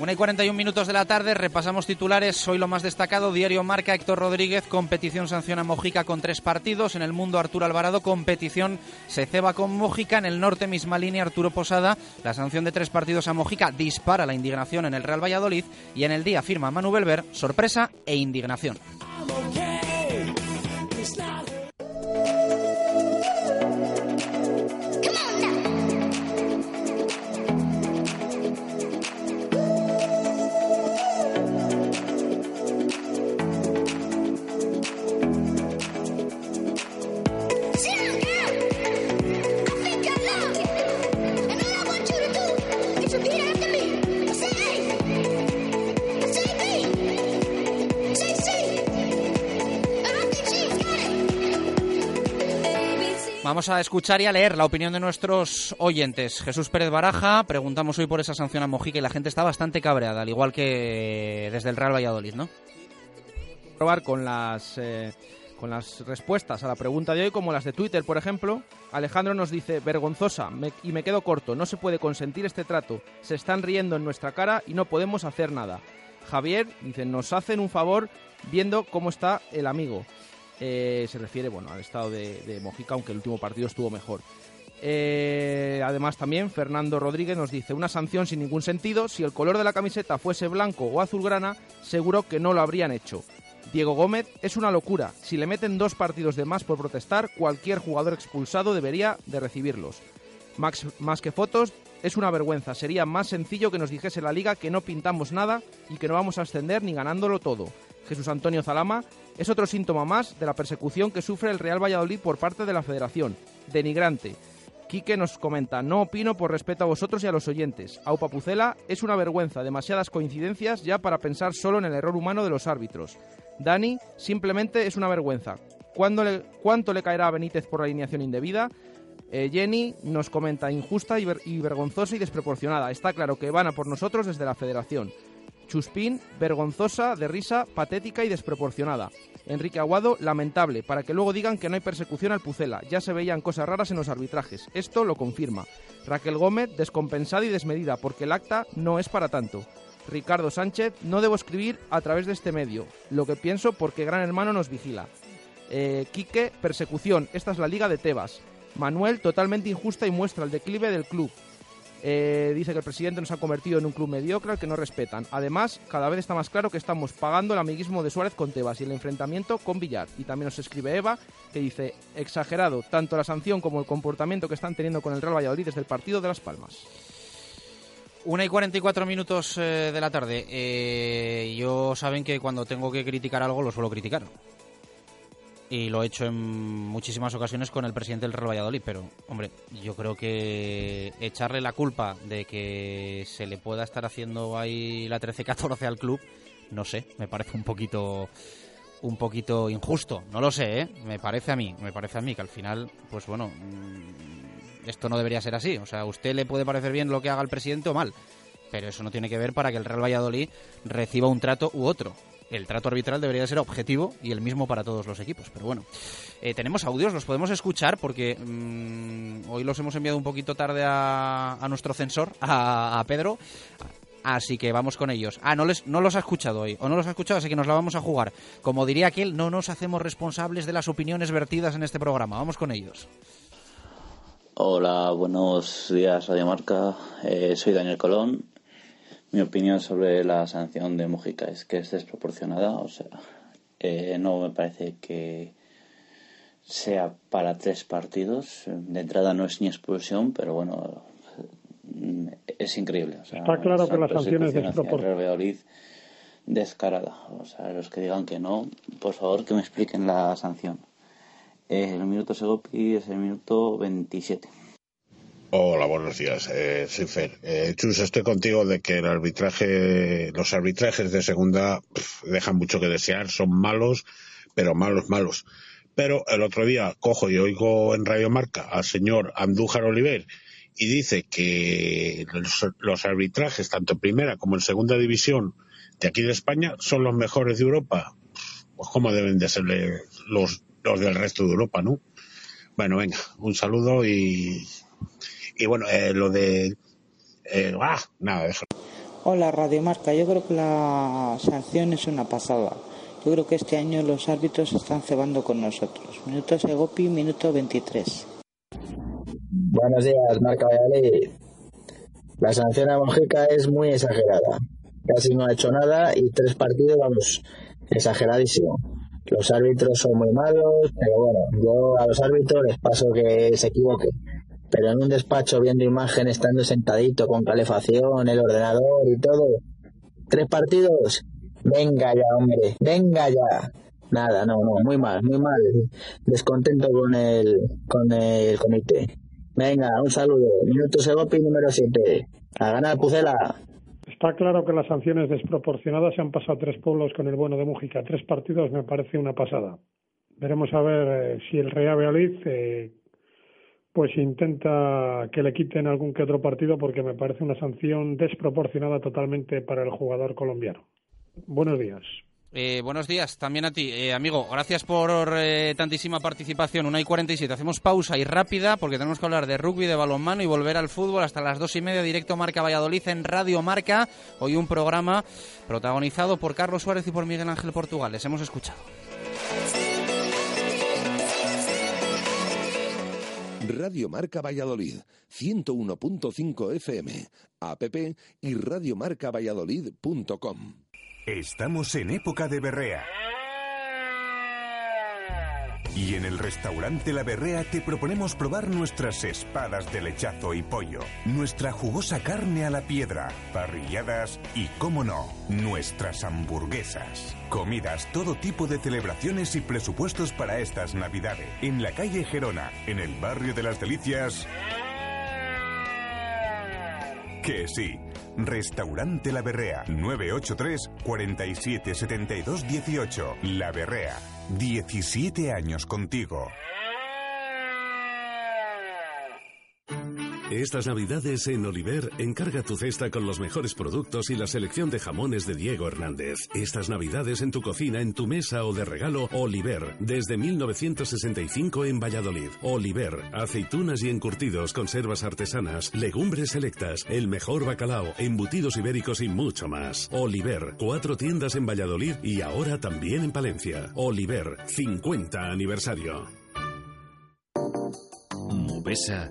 Una y 41 minutos de la tarde, repasamos titulares. Hoy lo más destacado, Diario Marca, Héctor Rodríguez, competición sanciona Mojica con tres partidos. En el mundo, Arturo Alvarado, competición se ceba con Mojica. En el norte, misma línea, Arturo Posada, la sanción de tres partidos a Mojica dispara la indignación en el Real Valladolid. Y en el día firma Manu Belver, sorpresa e indignación. Vamos a escuchar y a leer la opinión de nuestros oyentes. Jesús Pérez Baraja, preguntamos hoy por esa sanción a Mojica y la gente está bastante cabreada, al igual que desde el Real Valladolid, ¿no? Probar con las, eh, con las respuestas a la pregunta de hoy, como las de Twitter, por ejemplo. Alejandro nos dice, vergonzosa, me, y me quedo corto, no se puede consentir este trato, se están riendo en nuestra cara y no podemos hacer nada. Javier dice, nos hacen un favor viendo cómo está el amigo. Eh, se refiere bueno al estado de, Mojica, aunque el último partido estuvo mejor. Eh, además también Fernando Rodríguez nos dice una sanción sin ningún sentido. Si el color de la camiseta fuese blanco o azulgrana, seguro que no lo habrían hecho. Diego Gómez es una locura. Si le meten dos partidos de más por protestar, cualquier jugador expulsado debería de recibirlos. Max, más que fotos, es una vergüenza. Sería más sencillo que nos dijese la liga que no pintamos nada y que no vamos a ascender ni ganándolo todo. Jesús Antonio Zalama es otro síntoma más de la persecución que sufre el Real Valladolid por parte de la Federación. Denigrante. Quique nos comenta, no opino por respeto a vosotros y a los oyentes. Aupa Pucela es una vergüenza, demasiadas coincidencias ya para pensar solo en el error humano de los árbitros. Dani, simplemente es una vergüenza. ¿Cuánto le caerá a Benítez por la alineación indebida? Eh, Jenny nos comenta, injusta y, y vergonzosa y desproporcionada. Está claro que van a por nosotros desde la Federación. Chuspín, vergonzosa, de risa, patética y desproporcionada. Enrique Aguado, lamentable, para que luego digan que no hay persecución al Pucela. Ya se veían cosas raras en los arbitrajes. Esto lo confirma. Raquel Gómez, descompensada y desmedida, porque el acta no es para tanto. Ricardo Sánchez, no debo escribir a través de este medio. Lo que pienso porque Gran Hermano nos vigila. Eh, Quique, persecución. Esta es la Liga de Tebas. Manuel, totalmente injusta y muestra el declive del club. Eh, dice que el presidente nos ha convertido en un club mediocre al que no respetan. Además, cada vez está más claro que estamos pagando el amiguismo de Suárez con Tebas y el enfrentamiento con Villar. Y también nos escribe Eva, que dice, exagerado, tanto la sanción como el comportamiento que están teniendo con el Real Valladolid desde el partido de Las Palmas. Una y 44 minutos eh, de la tarde. Eh, yo saben que cuando tengo que criticar algo lo suelo criticar. Y lo he hecho en muchísimas ocasiones con el presidente del Real Valladolid. Pero, hombre, yo creo que echarle la culpa de que se le pueda estar haciendo ahí la 13-14 al club, no sé, me parece un poquito un poquito injusto. No lo sé, ¿eh? Me parece a mí, me parece a mí que al final, pues bueno, mm, esto no debería ser así. O sea, a usted le puede parecer bien lo que haga el presidente o mal, pero eso no tiene que ver para que el Real Valladolid reciba un trato u otro. El trato arbitral debería ser objetivo y el mismo para todos los equipos. Pero bueno, eh, tenemos audios, los podemos escuchar porque mm, hoy los hemos enviado un poquito tarde a, nuestro censor, a, a Pedro. Así que vamos con ellos. Ah, no, les, no los ha escuchado hoy, o no los ha escuchado, así que nos la vamos a jugar. Como diría aquel, no nos hacemos responsables de las opiniones vertidas en este programa. Vamos con ellos. Hola, buenos días, Radio Marca. Eh, soy Daniel Colón. Mi opinión sobre la sanción de Mujica es que es desproporcionada. O sea, eh, no me parece que sea para tres partidos. De entrada no es ni expulsión, pero bueno, es increíble. O sea, Está claro que la sanción es desproporcionada. Descarada. O sea, los que digan que no, por favor que me expliquen la sanción. Eh, el minuto Segopi es el minuto 27. Hola, buenos días. Eh, soy Fer. Eh, Chus, estoy contigo de que el arbitraje, los arbitrajes de segunda dejan mucho que desear, son malos, pero malos, malos. Pero el otro día cojo y oigo en Radio Marca al señor Andújar Oliver y dice que los, arbitrajes, tanto en primera como en segunda división de aquí de España, son los mejores de Europa. Pues como deben de ser los, los del resto de Europa, ¿no? Bueno, venga, un saludo y, y bueno, eh, lo de... eh, ah, nada, déjalo. Hola Radio Marca, yo creo que la sanción es una pasada. Yo creo que este año los árbitros están cebando con nosotros. Minuto Segopi, minuto 23. Buenos días, Marca Valladolid. La sanción a Mojica es muy exagerada. Casi no ha hecho nada y tres partidos, vamos, exageradísimo. Los árbitros son muy malos, pero bueno, yo a los árbitros les paso que se equivoquen. Pero en un despacho viendo imagen, estando sentadito con calefacción, el ordenador y todo, tres partidos, venga ya, hombre, venga ya. Nada, no, no, muy mal, muy mal. Descontento con el, con el comité. Venga, un saludo. Minuto Segopi número 7. A ganar Pucela. Está claro que la sanción es desproporcionada. Se han pasado tres pueblos con el bueno de Mújica. Tres partidos me parece una pasada. Veremos a ver eh, si el Real Valladolid eh, pues intenta que le quiten algún que otro partido porque me parece una sanción desproporcionada totalmente para el jugador colombiano. Buenos días. Eh, buenos días también a ti, eh, amigo. Gracias por eh, tantísima participación. Una y 47. Hacemos pausa y rápida porque tenemos que hablar de rugby, de balonmano y volver al fútbol hasta las dos y media. Directo Marca Valladolid en Radio Marca. Hoy un programa protagonizado por Carlos Suárez y por Miguel Ángel Portugal. Les hemos escuchado. Radio Marca Valladolid, 101.5 FM, app y radiomarcavalladolid.com. Estamos en época de berrea. Y en el restaurante La Berrea te proponemos probar nuestras espadas de lechazo y pollo, nuestra jugosa carne a la piedra, parrilladas y, cómo no, nuestras hamburguesas. Comidas, todo tipo de celebraciones y presupuestos para estas navidades. En la calle Gerona, en el barrio de las Delicias. Que sí. Restaurante La Berrea, 983 47 72 18. La Berrea, 17 años contigo. Estas navidades en Oliver, encarga tu cesta con los mejores productos y la selección de jamones de Diego Hernández. Estas navidades en tu cocina, en tu mesa o de regalo, Oliver, desde 1965 en Valladolid. Oliver, aceitunas y encurtidos, conservas artesanas, legumbres selectas, el mejor bacalao, embutidos ibéricos y mucho más. Oliver, cuatro tiendas en Valladolid y ahora también en Palencia. Oliver, 50 aniversario. Mubesa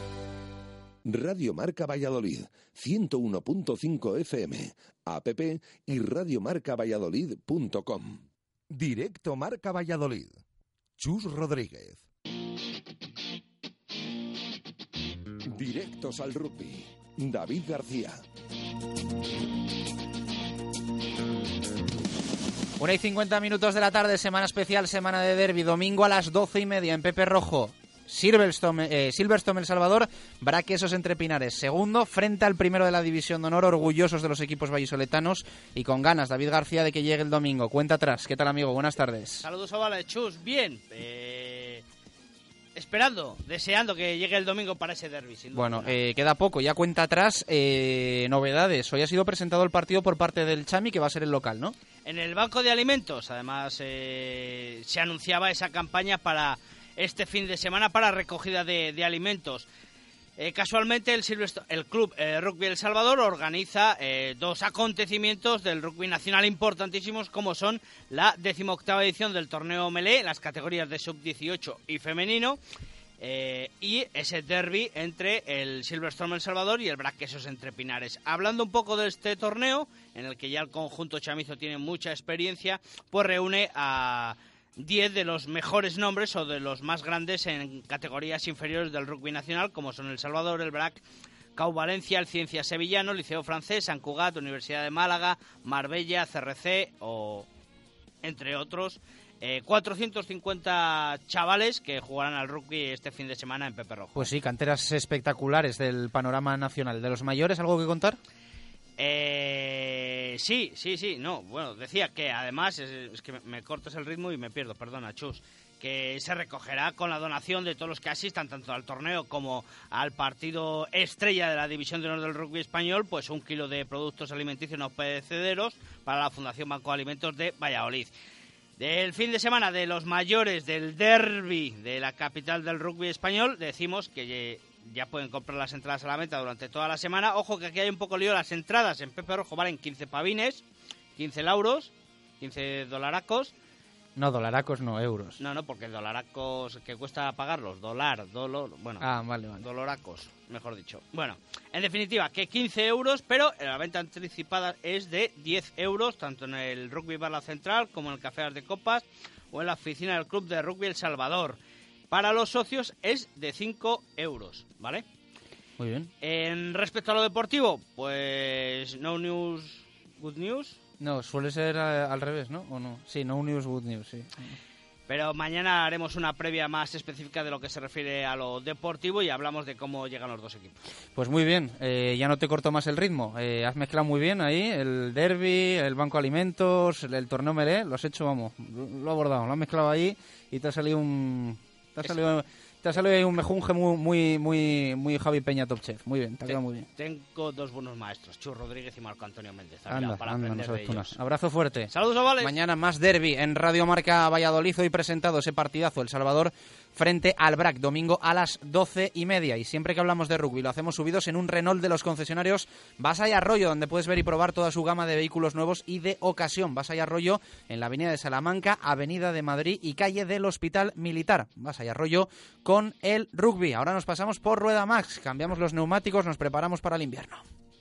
Radio Marca Valladolid, 101.5 FM, app y radiomarcavalladolid.com. Directo Marca Valladolid. Chus Rodríguez. Directos al rugby. David García. Una y 50 minutos de la tarde, semana especial, semana de derby, domingo a las doce y media en Pepe Rojo. Silverstone, eh, Silverstone El Salvador, Braquesos entre Pinares. Segundo, frente al primero de la División de Honor, orgullosos de los equipos vallisoletanos y con ganas, David García, de que llegue el domingo. Cuenta atrás. ¿Qué tal, amigo? Buenas tardes. Saludos, Ovala Chus. Bien. Eh, esperando, deseando que llegue el domingo para ese derby. Bueno, eh, queda poco, ya cuenta atrás. eh, novedades. Hoy ha sido presentado el partido por parte del Chami, que va a ser el local, ¿no? En el Banco de Alimentos, además, eh, se anunciaba esa campaña para este fin de semana para recogida de, alimentos. Eh, casualmente, el, el Club eh, Rugby El Salvador organiza eh, dos acontecimientos del rugby nacional importantísimos, como son la decimoctava edición del torneo Melé, las categorías de sub-18 y femenino, y ese derby entre el Silverstone El Salvador y el Braquesos entre Pinares. Hablando un poco de este torneo, en el que ya el conjunto chamizo tiene mucha experiencia, pues reúne a 10 de los mejores nombres o de los más grandes en categorías inferiores del rugby nacional, como son El Salvador, el BRAC, CAU Valencia, el Ciencia Sevillano, Liceo Francés, San Cugat, Universidad de Málaga, Marbella, CRC o entre otros. eh, 450 chavales que jugarán al rugby este fin de semana en Pepe Rojo. Pues sí, canteras espectaculares del panorama nacional. ¿De los mayores algo que contar? Eh, sí, sí, sí, no, bueno, decía que además, es, es que me, cortas el ritmo y me pierdo, perdona, Chus, que se recogerá con la donación de todos los que asistan, tanto al torneo como al partido estrella de la División de Honor del Rugby Español, pues un kilo de productos alimenticios no perecederos para la Fundación Banco de Alimentos de Valladolid. Del fin de semana de los mayores del derby de la capital del rugby español, decimos que ye- ya pueden comprar las entradas a la venta durante toda la semana. Ojo que aquí hay un poco lío, las entradas en Pepe Rojo valen 15 pavines, 15 lauros, 15 dolaracos. No, dolaracos, no, euros. No, no, porque dolaracos que cuesta pagarlos, dolar, dolor, bueno, Ah, vale, vale. doloracos, mejor dicho. Bueno, en definitiva, que 15 euros, pero la venta anticipada es de 10 euros, tanto en el Rugby Bar La Central como en el Café de Copas o en la oficina del Club de Rugby El Salvador. Para los socios es de 5 euros, ¿vale? Muy bien. En respecto a lo deportivo, pues no news, good news. No, suele ser al revés, ¿no? ¿O no? Sí, no news, good news, sí. Pero mañana haremos una previa más específica de lo que se refiere a lo deportivo y hablamos de cómo llegan los dos equipos. Pues muy bien, eh, ya no te corto más el ritmo. Eh, has mezclado muy bien ahí el derby, el banco de alimentos, el, el torneo Melé, lo has hecho, vamos, lo, lo has abordado, lo has mezclado ahí y te ha salido un... Te ha salido, te ha salido ahí un mejunje muy, muy, muy, muy Javi Peña Top Chef. Muy bien, te ha quedado muy bien. Tengo dos buenos maestros, Chus Rodríguez y Marco Antonio Méndez. Mira, Anda, para anda, aprender de ellos. Abrazo fuerte. Saludos, ovales. Mañana más derby en Radio Marca Valladolid. Hoy presentado ese partidazo, El Salvador frente al BRAC, domingo a las doce y media. Y siempre que hablamos de rugby lo hacemos subidos en un Renault de los concesionarios Vas y Arroyo, donde puedes ver y probar toda su gama de vehículos nuevos y de ocasión. Vas y Arroyo en la Avenida de Salamanca, Avenida de Madrid y calle del Hospital Militar. Vas y Arroyo con el rugby. Ahora nos pasamos por Rueda Max, cambiamos los neumáticos, nos preparamos para el invierno.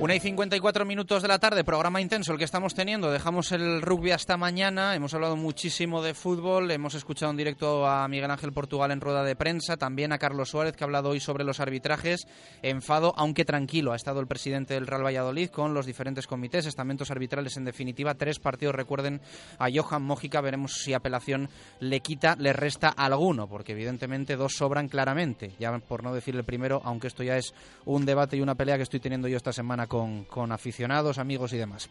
Una y 54 minutos de la tarde, programa intenso el que estamos teniendo. Dejamos el rugby hasta mañana. Hemos hablado muchísimo de fútbol. Hemos escuchado en directo a Miguel Ángel Portugal en rueda de prensa. También a Carlos Suárez, que ha hablado hoy sobre los arbitrajes. Enfado, aunque tranquilo, ha estado el presidente del Real Valladolid con los diferentes comités, estamentos arbitrales. En definitiva, tres partidos. Recuerden a Johan Mójica. Veremos si apelación le quita, le resta alguno, porque evidentemente dos sobran claramente. Ya por no decir el primero, aunque esto ya es un debate y una pelea que estoy teniendo yo esta semana con, con aficionados, amigos y demás.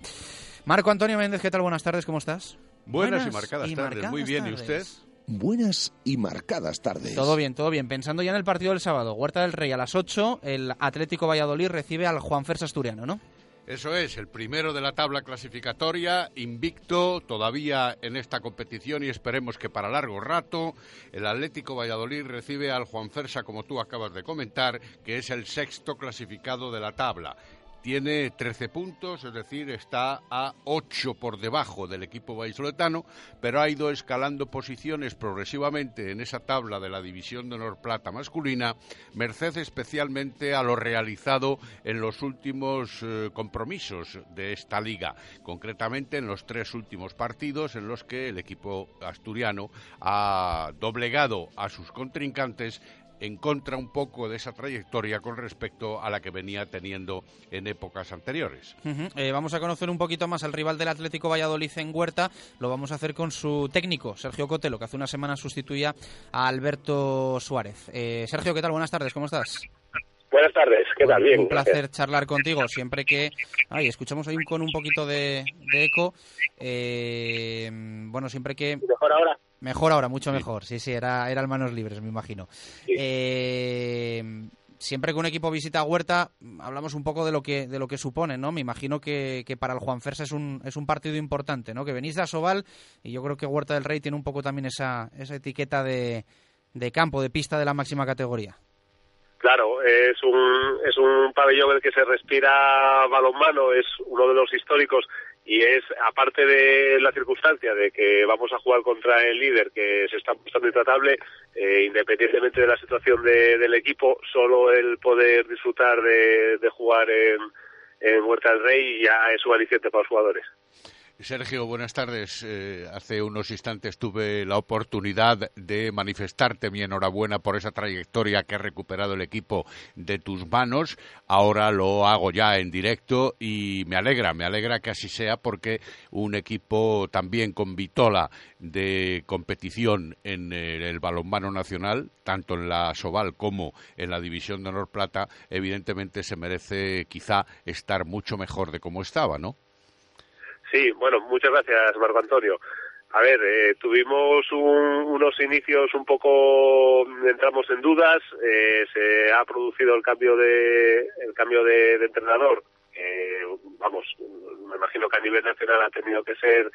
Marco Antonio Méndez, ¿qué tal? Buenas tardes, ¿cómo estás? Buenas, y marcadas tardes, muy bien, ¿y usted? Buenas y marcadas tardes. Todo bien, todo bien. Pensando ya en el partido del sábado, Huerta del Rey a las 8, el Atlético Valladolid recibe al Juan Fersa Asturiano, ¿no? Eso es, el primero de la tabla clasificatoria, invicto todavía en esta competición y esperemos que para largo rato el Atlético Valladolid recibe al Juan Fersa, como tú acabas de comentar, que es el sexto clasificado de la tabla tiene 13 puntos, es decir, está a 8 por debajo del equipo vallisoletano, pero ha ido escalando posiciones progresivamente en esa tabla de la división de honor plata masculina, merced especialmente a lo realizado en los últimos eh, compromisos de esta liga, concretamente en los tres últimos partidos en los que el equipo asturiano ha doblegado a sus contrincantes en contra un poco de esa trayectoria con respecto a la que venía teniendo en épocas anteriores. Eh, vamos a conocer un poquito más al rival del Atlético Valladolid en Huerta. Lo vamos a hacer con su técnico, Sergio Cotelo, que hace una semana sustituía a Alberto Suárez. Eh, Sergio, ¿qué tal? Buenas tardes, ¿cómo estás? Buenas tardes, ¿qué tal? Bien. Un placer charlar contigo. Siempre que. Ay, escuchamos ahí con un poquito de, eco. Eh, bueno, siempre que. ¿Mejor ahora? Mejor ahora, mucho mejor. Sí, sí, era, era manos libres, me imagino. Eh, siempre que un equipo visita Huerta, hablamos un poco de lo que, de lo que supone, ¿no? Me imagino que, que para el Juan Fersa es un, es un partido importante, ¿no? Que venís de Asobal y yo creo que Huerta del Rey tiene un poco también esa, esa etiqueta de, de campo, de pista de la máxima categoría. Claro, es un, es un pabellón en el que se respira balonmano, es uno de los históricos y es, aparte de la circunstancia de que vamos a jugar contra el líder que se está mostrando intratable, eh, independientemente de la situación del equipo, solo el poder disfrutar de, jugar en, en Huerta del Rey ya es un aliciente para los jugadores. Sergio, buenas tardes. Eh, hace unos instantes tuve la oportunidad de manifestarte mi enhorabuena por esa trayectoria que ha recuperado el equipo de tus manos. Ahora lo hago ya en directo y me alegra, me alegra que así sea porque un equipo también con vitola de competición en el balonmano nacional, tanto en la Soval como en la División de Honor Plata, evidentemente se merece quizá estar mucho mejor de como estaba, ¿no? Sí, bueno, muchas gracias, Marco Antonio. A ver, eh, tuvimos unos inicios un poco, entramos en dudas, eh, se ha producido el cambio de, el cambio de, entrenador, vamos, me imagino que a nivel nacional ha tenido que ser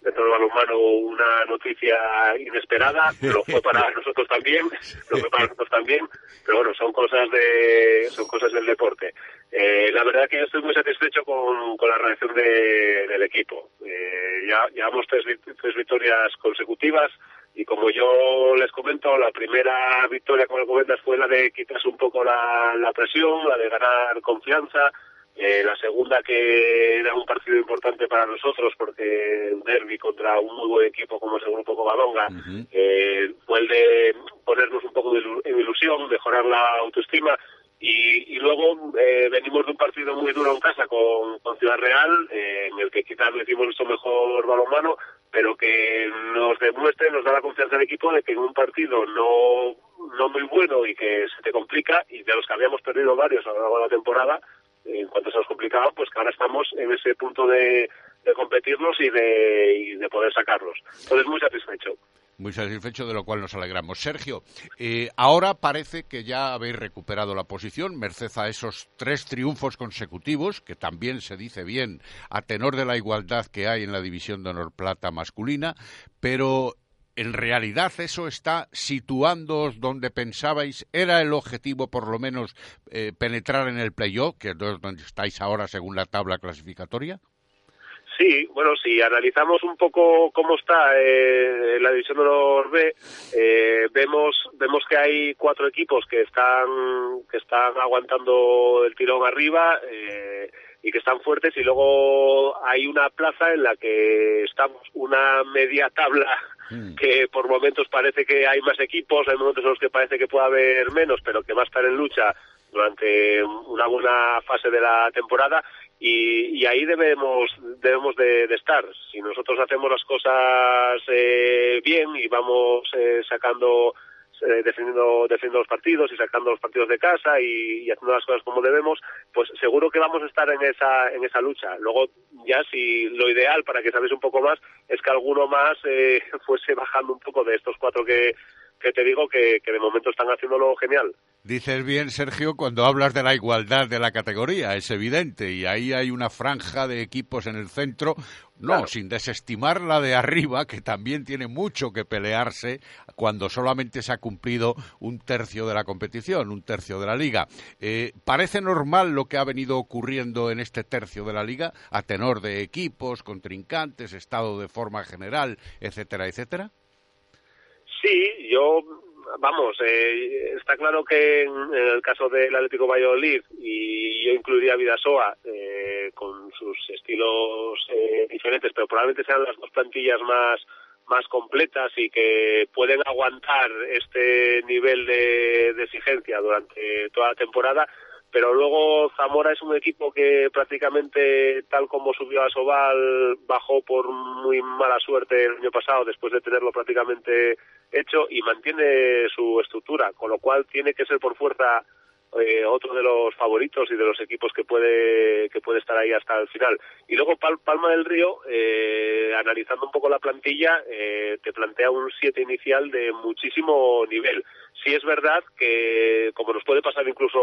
dentro del balonmano una noticia inesperada, lo fue para nosotros también, lo fue para nosotros también, pero bueno, son cosas de, son cosas del deporte. Eh, la verdad que yo estoy muy satisfecho con, con la reacción de, del equipo. Eh, ya llevamos tres, tres victorias consecutivas y como yo les comento, la primera victoria, como comentas, fue la de quitarse un poco la, la presión, la de ganar confianza, eh, la segunda que era un partido importante para nosotros porque un derby contra un muy buen equipo como es el Grupo Covadonga eh, fue el de ponernos un poco de ilusión, mejorar la autoestima y, y luego eh, venimos de un partido muy duro en casa con, con Ciudad Real eh, en el que quizás no hicimos nuestro mejor balonmano pero que nos demuestre, nos da la confianza al equipo de que en un partido no, no muy bueno y que se te complica y de los que habíamos perdido varios a lo largo de la temporada en cuanto se nos complicaba, pues que ahora estamos en ese punto de, competirlos y de, de poder sacarlos. Entonces, muy satisfecho. Muy satisfecho, de lo cual nos alegramos. Sergio, eh, ahora parece que ya habéis recuperado la posición, merced a esos tres triunfos consecutivos, que también se dice bien a tenor de la igualdad que hay en la división de honor plata masculina, pero en realidad eso está situándoos donde pensabais era el objetivo, por lo menos, eh, penetrar en el playoff, que es donde estáis ahora según la tabla clasificatoria? Sí, bueno, si analizamos un poco cómo está eh, la división de los B, eh, vemos vemos que hay cuatro equipos que están que están aguantando el tirón arriba eh, y que están fuertes y luego hay una plaza en la que estamos una media tabla que por momentos parece que hay más equipos, hay momentos en los que parece que puede haber menos, pero que va a estar en lucha durante una buena fase de la temporada y, y ahí debemos debemos de, de, estar. Si nosotros hacemos las cosas eh, bien y vamos eh, sacando eh, defendiendo, defendiendo los partidos y sacando los partidos de casa y, haciendo las cosas como debemos, pues seguro que vamos a estar en esa en esa lucha. Luego ya si lo ideal para que sabéis un poco más es que alguno más eh, fuese bajando un poco de estos cuatro que que te digo que, que de momento están haciéndolo genial. Dices bien, Sergio, cuando hablas de la igualdad de la categoría, es evidente, y ahí hay una franja de equipos en el centro, no, claro. sin desestimar la de arriba, que también tiene mucho que pelearse cuando solamente se ha cumplido un tercio de la competición, un tercio de la liga. Eh, ¿Parece normal lo que ha venido ocurriendo en este tercio de la liga, a tenor de equipos, contrincantes, estado de forma general, etcétera, etcétera? Sí, yo vamos, eh, está claro que en, el caso del Atlético Valladolid, y yo incluiría a Vidasoa, eh, con sus estilos eh, diferentes, pero probablemente sean las dos plantillas más más completas y que pueden aguantar este nivel de exigencia durante toda la temporada, pero luego Zamora es un equipo que prácticamente tal como subió a Sobal bajó por muy mala suerte el año pasado después de tenerlo prácticamente hecho y mantiene su estructura, con lo cual tiene que ser por fuerza eh, otro de los favoritos y de los equipos que puede que puede estar ahí hasta el final. Y luego Pal Palma del Río, eh, analizando un poco la plantilla, eh, te plantea un 7 inicial de muchísimo nivel. Sí es verdad que, como nos puede pasar incluso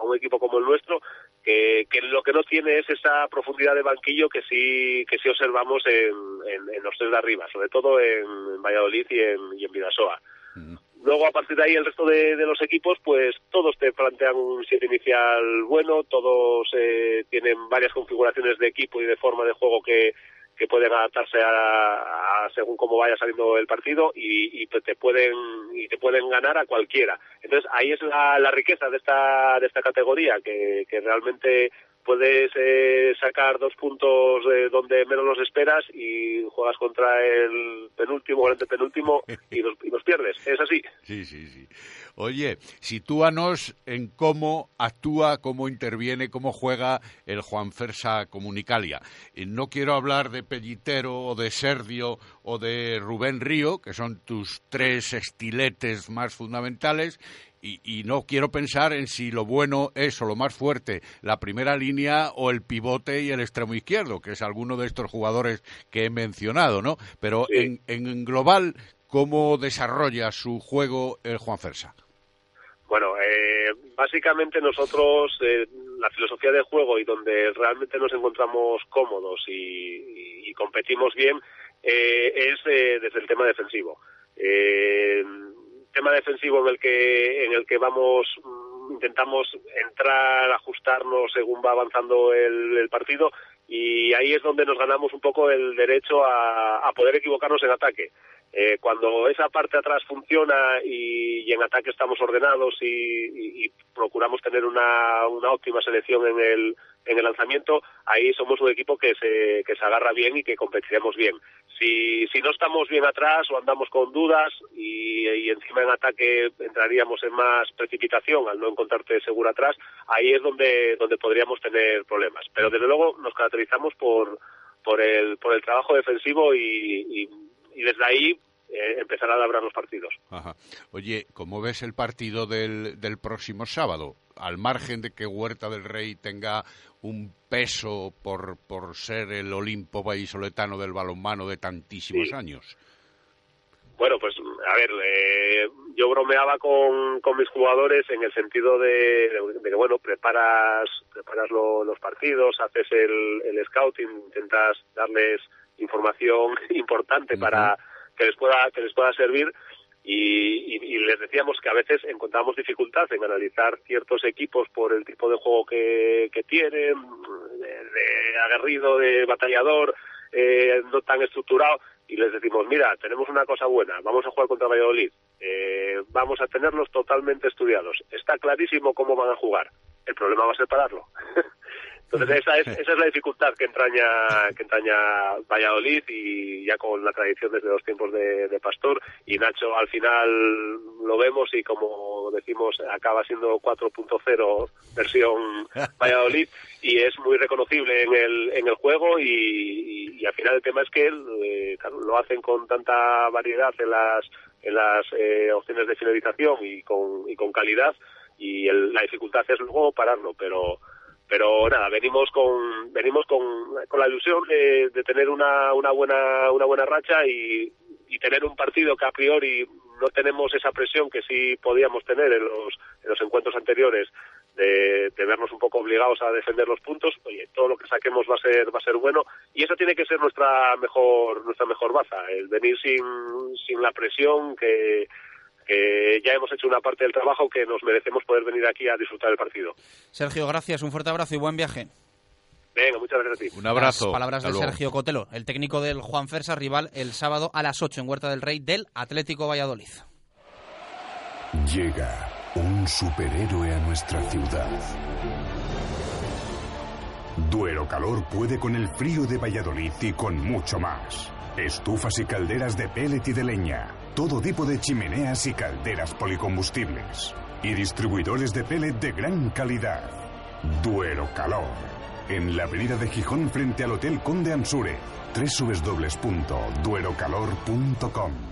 a un equipo como el nuestro, que, que lo que no tiene es esa profundidad de banquillo que sí que sí observamos en, en, los tres de arriba, sobre todo en, Valladolid y en, y Vidasoa. Mm. Luego, a partir de ahí, el resto de, de, los equipos, pues todos te plantean un siete inicial bueno, todos eh, tienen varias configuraciones de equipo y de forma de juego que, que pueden adaptarse a, a, según cómo vaya saliendo el partido y, y, te pueden y te pueden ganar a cualquiera. Entonces ahí es la, la riqueza de esta de esta categoría que, que realmente puedes eh, sacar dos puntos eh, donde menos los esperas y juegas contra el penúltimo o el antepenúltimo y los, y los pierdes. Es así. Sí, sí, sí. Oye, sitúanos en cómo actúa, cómo interviene, cómo juega el Juan Fersa Comunicalia. No quiero hablar de Pellitero o de Sergio o de Rubén Río, que son tus tres estiletes más fundamentales, y, y, no quiero pensar en si lo bueno es o lo más fuerte la primera línea o el pivote y el extremo izquierdo, que es alguno de estos jugadores que he mencionado, ¿no? Pero sí. en, en, global, ¿cómo desarrolla su juego el Juan Fersa? Bueno, eh, básicamente nosotros, eh, la filosofía de juego y donde realmente nos encontramos cómodos y, y, y competimos bien eh, es desde el tema defensivo. Eh, tema defensivo en el que en el que vamos intentamos entrar ajustarnos según va avanzando el, el partido y ahí es donde nos ganamos un poco el derecho a, a poder equivocarnos en ataque eh, cuando esa parte atrás funciona y, en ataque estamos ordenados y, y, y procuramos tener una, una, óptima selección en el, en el lanzamiento, ahí somos un equipo que se, que se agarra bien y que competiremos bien. Si, si no estamos bien atrás o andamos con dudas y, y encima en ataque entraríamos en más precipitación al no encontrarte seguro atrás, ahí es donde, donde podríamos tener problemas. Pero desde luego nos caracterizamos por, por, el, por el trabajo defensivo y, y desde ahí eh, empezar a labrar los partidos. Ajá. Oye, ¿cómo ves el partido del, del próximo sábado? Al margen de que Huerta del Rey tenga un peso por, por ser el Olimpo vallisoletano del balonmano de tantísimos sí. años. Bueno, pues a ver, eh, yo bromeaba con, con mis jugadores en el sentido de, de, de que, bueno, preparas, preparas lo, los partidos, haces el, el scouting, intentas darles información importante uh -huh. para que les pueda que les pueda servir y, y, y, les decíamos que a veces encontramos dificultad en analizar ciertos equipos por el tipo de juego que, que tienen de aguerrido, de batallador, eh, no tan estructurado, y les decimos, mira, tenemos una cosa buena, vamos a jugar contra Valladolid, eh, vamos a tenerlos totalmente estudiados, está clarísimo cómo van a jugar, el problema va a ser pararlo. Entonces esa es, esa es la dificultad que entraña, que entraña Valladolid y ya con la tradición desde los tiempos de, de Pastor. Y Nacho al final lo vemos y como decimos acaba siendo 4.0 versión Valladolid y es muy reconocible en el, en el juego y, y, y al final el tema es que eh, claro, lo hacen con tanta variedad en las, en las eh, opciones de finalización y con, y con calidad y el, la dificultad es luego pararlo, pero pero nada venimos con venimos con, con la ilusión de, de tener una, una buena una buena racha y, y tener un partido que a priori no tenemos esa presión que sí podíamos tener en los en los encuentros anteriores de, de, vernos un poco obligados a defender los puntos oye todo lo que saquemos va a ser va a ser bueno. Y esa tiene que ser nuestra mejor nuestra mejor baza el venir sin sin la presión que que ya hemos hecho una parte del trabajo que nos merecemos poder venir aquí a disfrutar del partido. Sergio, gracias, un fuerte abrazo y buen viaje. Venga, muchas gracias a ti. Un abrazo. Las palabras Hasta de luego. Sergio Cotelo, el técnico del Juan Fersa, rival el sábado a las 8 en Huerta del Rey del Atlético Valladolid. Llega un superhéroe a nuestra ciudad. Duero Calor puede con el frío de Valladolid y con mucho más. Estufas y calderas de pellet y de leña. Todo tipo de chimeneas y calderas policombustibles. Y distribuidores de pellet de gran calidad. Duero Calor. En la avenida de Gijón frente al Hotel Conde Ansure. www.duerocalor.com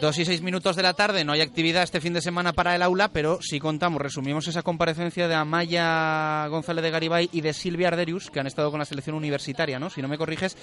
Dos y seis minutos de la tarde, no hay actividad este fin de semana para el aula, pero sí contamos, resumimos esa comparecencia de Amaya González de Garibay y de Silvia Arderius, que han estado con la selección universitaria, ¿no? Si no me corriges,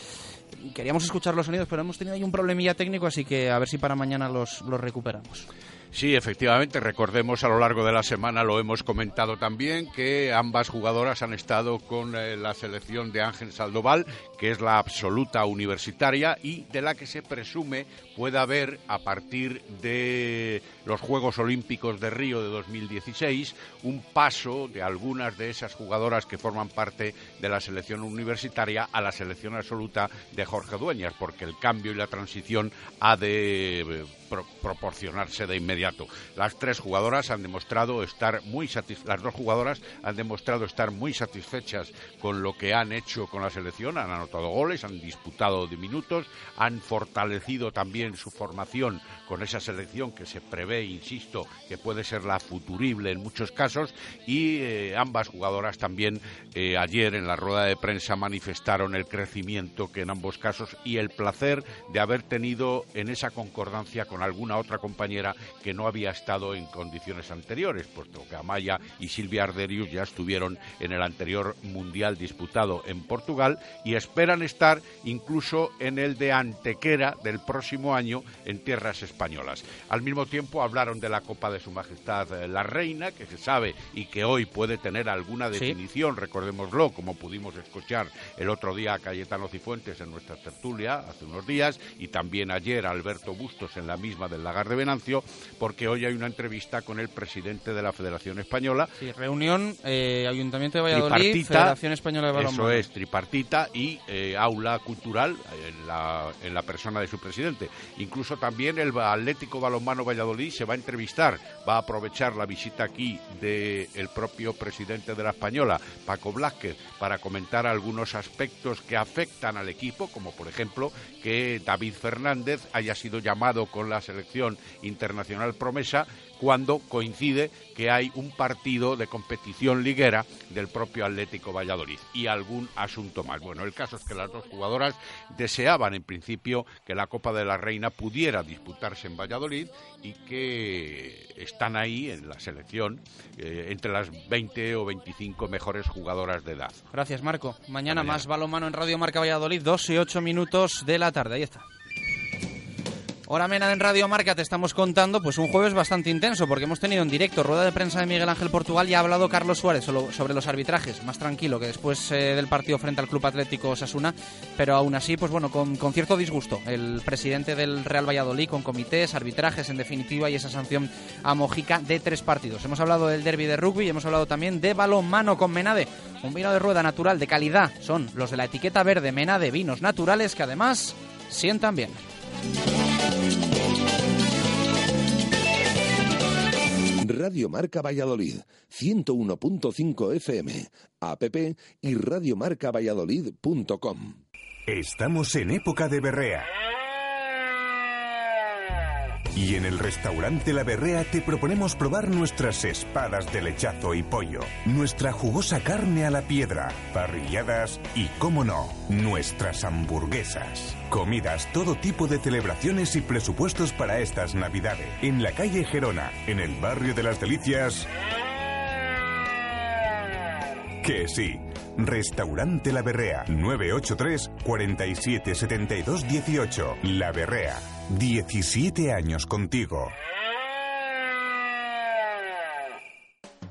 queríamos escuchar los sonidos, pero hemos tenido ahí un problemilla técnico, así que a ver si para mañana los, los recuperamos. Sí, efectivamente, recordemos a lo largo de la semana, lo hemos comentado también, que ambas jugadoras han estado con eh, la selección de Ángel Saldoval, que es la absoluta universitaria y de la que se presume pueda haber a partir de los Juegos Olímpicos de Río de 2016 un paso de algunas de esas jugadoras que forman parte de la selección universitaria a la selección absoluta de Jorge Dueñas, porque el cambio y la transición ha de eh, pro proporcionarse de inmediato. Las tres jugadoras han demostrado estar muy las dos jugadoras han demostrado estar muy satisfechas con lo que han hecho con la selección, han anotado goles, han disputado de minutos, han fortalecido también su formación con esa selección que se prevé, insisto, que puede ser la futurible en muchos casos y eh, ambas jugadoras también eh, ayer en la rueda de prensa manifestaron el crecimiento que en ambos casos y el placer de haber tenido en esa concordancia con alguna otra compañera que no había estado en condiciones anteriores, puesto que Amaya y Silvia Arderius ya estuvieron en el anterior mundial disputado en Portugal y esperan estar incluso en el de Antequera del próximo año en tierras españolas. Al mismo tiempo hablaron de la Copa de Su Majestad eh, la Reina, que se sabe y que hoy puede tener alguna Sí. definición, recordémoslo, como pudimos escuchar el otro día a Cayetano Cifuentes en nuestra tertulia hace unos días y también ayer a Alberto Bustos en la misma del Lagar de Venancio, porque hoy hay una entrevista con el presidente de la Federación Española. Sí, reunión eh, Ayuntamiento de Valladolid, Tripartita, Federación Española de Balonmano. Eso es, tripartita y eh, aula cultural en la, en la persona de su presidente. Incluso también el Atlético Balonmano Valladolid se va a entrevistar, va a aprovechar la visita aquí del propio presidente de la Española, Paco Blázquez, para comentar algunos aspectos que afectan al equipo, como por ejemplo que David Fernández haya sido llamado con la selección internacional promesa cuando coincide que hay un partido de competición liguera del propio Atlético Valladolid y algún asunto más. Bueno, el caso es que las dos jugadoras deseaban en principio que la Copa de la Reina pudiera disputarse en Valladolid y que están ahí en la selección eh, entre las 20 o 25 mejores jugadoras de edad. Gracias, Marco. Mañana, más balonmano en Radio Marca Valladolid, 2 y 8 minutos de la tarde. Ahí está. Hora Mena en Radio Marca te estamos contando pues un jueves bastante intenso porque hemos tenido en directo rueda de prensa de Miguel Ángel Portugal y ha hablado Carlos Suárez sobre los arbitrajes, más tranquilo que después eh, del partido frente al Club Atlético Osasuna, pero aún así pues bueno, con, con cierto disgusto el presidente del Real Valladolid con comités, arbitrajes en definitiva y esa sanción a Mojica de tres partidos. Hemos hablado del derby de rugby y hemos hablado también de balonmano con Menade, un vino de rueda natural de calidad, son los de la etiqueta verde Menade vinos naturales que además sientan bien. Radio Marca Valladolid, 101.5 FM, app y radiomarcavalladolid.com. Estamos en época de berrea. Y en el restaurante La Berrea te proponemos probar nuestras espadas de lechazo y pollo, nuestra jugosa carne a la piedra, parrilladas y, cómo no, nuestras hamburguesas. Comidas, todo tipo de celebraciones y presupuestos para estas Navidades. En la calle Gerona, en el barrio de las Delicias. Que sí. Restaurante La Berrea, 983 47 72 18. La Berrea, 17 años contigo.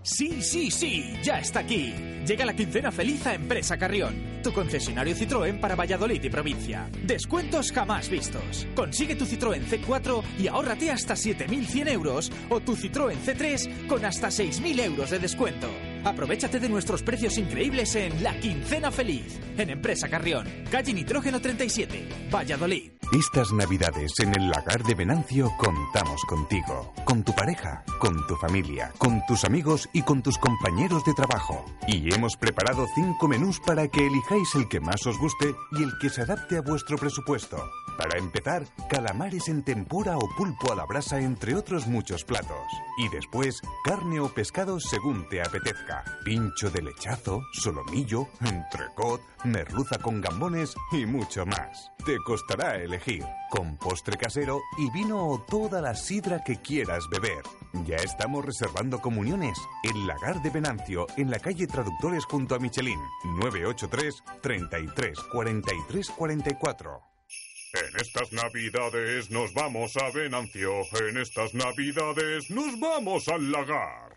Sí, sí, sí, ya está aquí. Llega la quincena feliz a Empresa Carrión, tu concesionario Citroën para Valladolid y provincia. Descuentos jamás vistos. Consigue tu Citroën C4 y ahórrate hasta 7.100 euros o tu Citroën C3 con hasta 6.000 euros de descuento. Aprovechate de nuestros precios increíbles en La Quincena Feliz, en Empresa Carrión, calle Nitrógeno 37, Valladolid. Estas Navidades en el Lagar de Venancio contamos contigo, con tu pareja, con tu familia, con tus amigos y con tus compañeros de trabajo. Y hemos preparado cinco menús para que elijáis el que más os guste y el que se adapte a vuestro presupuesto. Para empezar, calamares en tempura o pulpo a la brasa, entre otros muchos platos. Y después, carne o pescado según te apetezca. Pincho de lechazo, solomillo, entrecot, merluza con gambones y mucho más. Te costará elegir, con postre casero y vino o toda la sidra que quieras beber. Ya estamos reservando comuniones en Lagar de Venancio, en la calle Traductores junto a Michelin, 983 33 43 44. En estas navidades nos vamos a Venancio. En estas navidades nos vamos al lagar.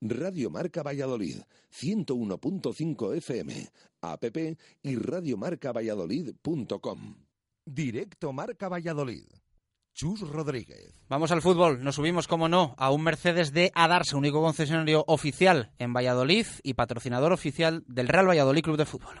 Radio Marca Valladolid, 101.5 FM, app y radiomarcavalladolid.com. Directo Marca Valladolid. Chus Rodríguez. Vamos al fútbol. Nos subimos, como no, a un Mercedes de Adarse, único concesionario oficial en Valladolid y patrocinador oficial del Real Valladolid Club de Fútbol.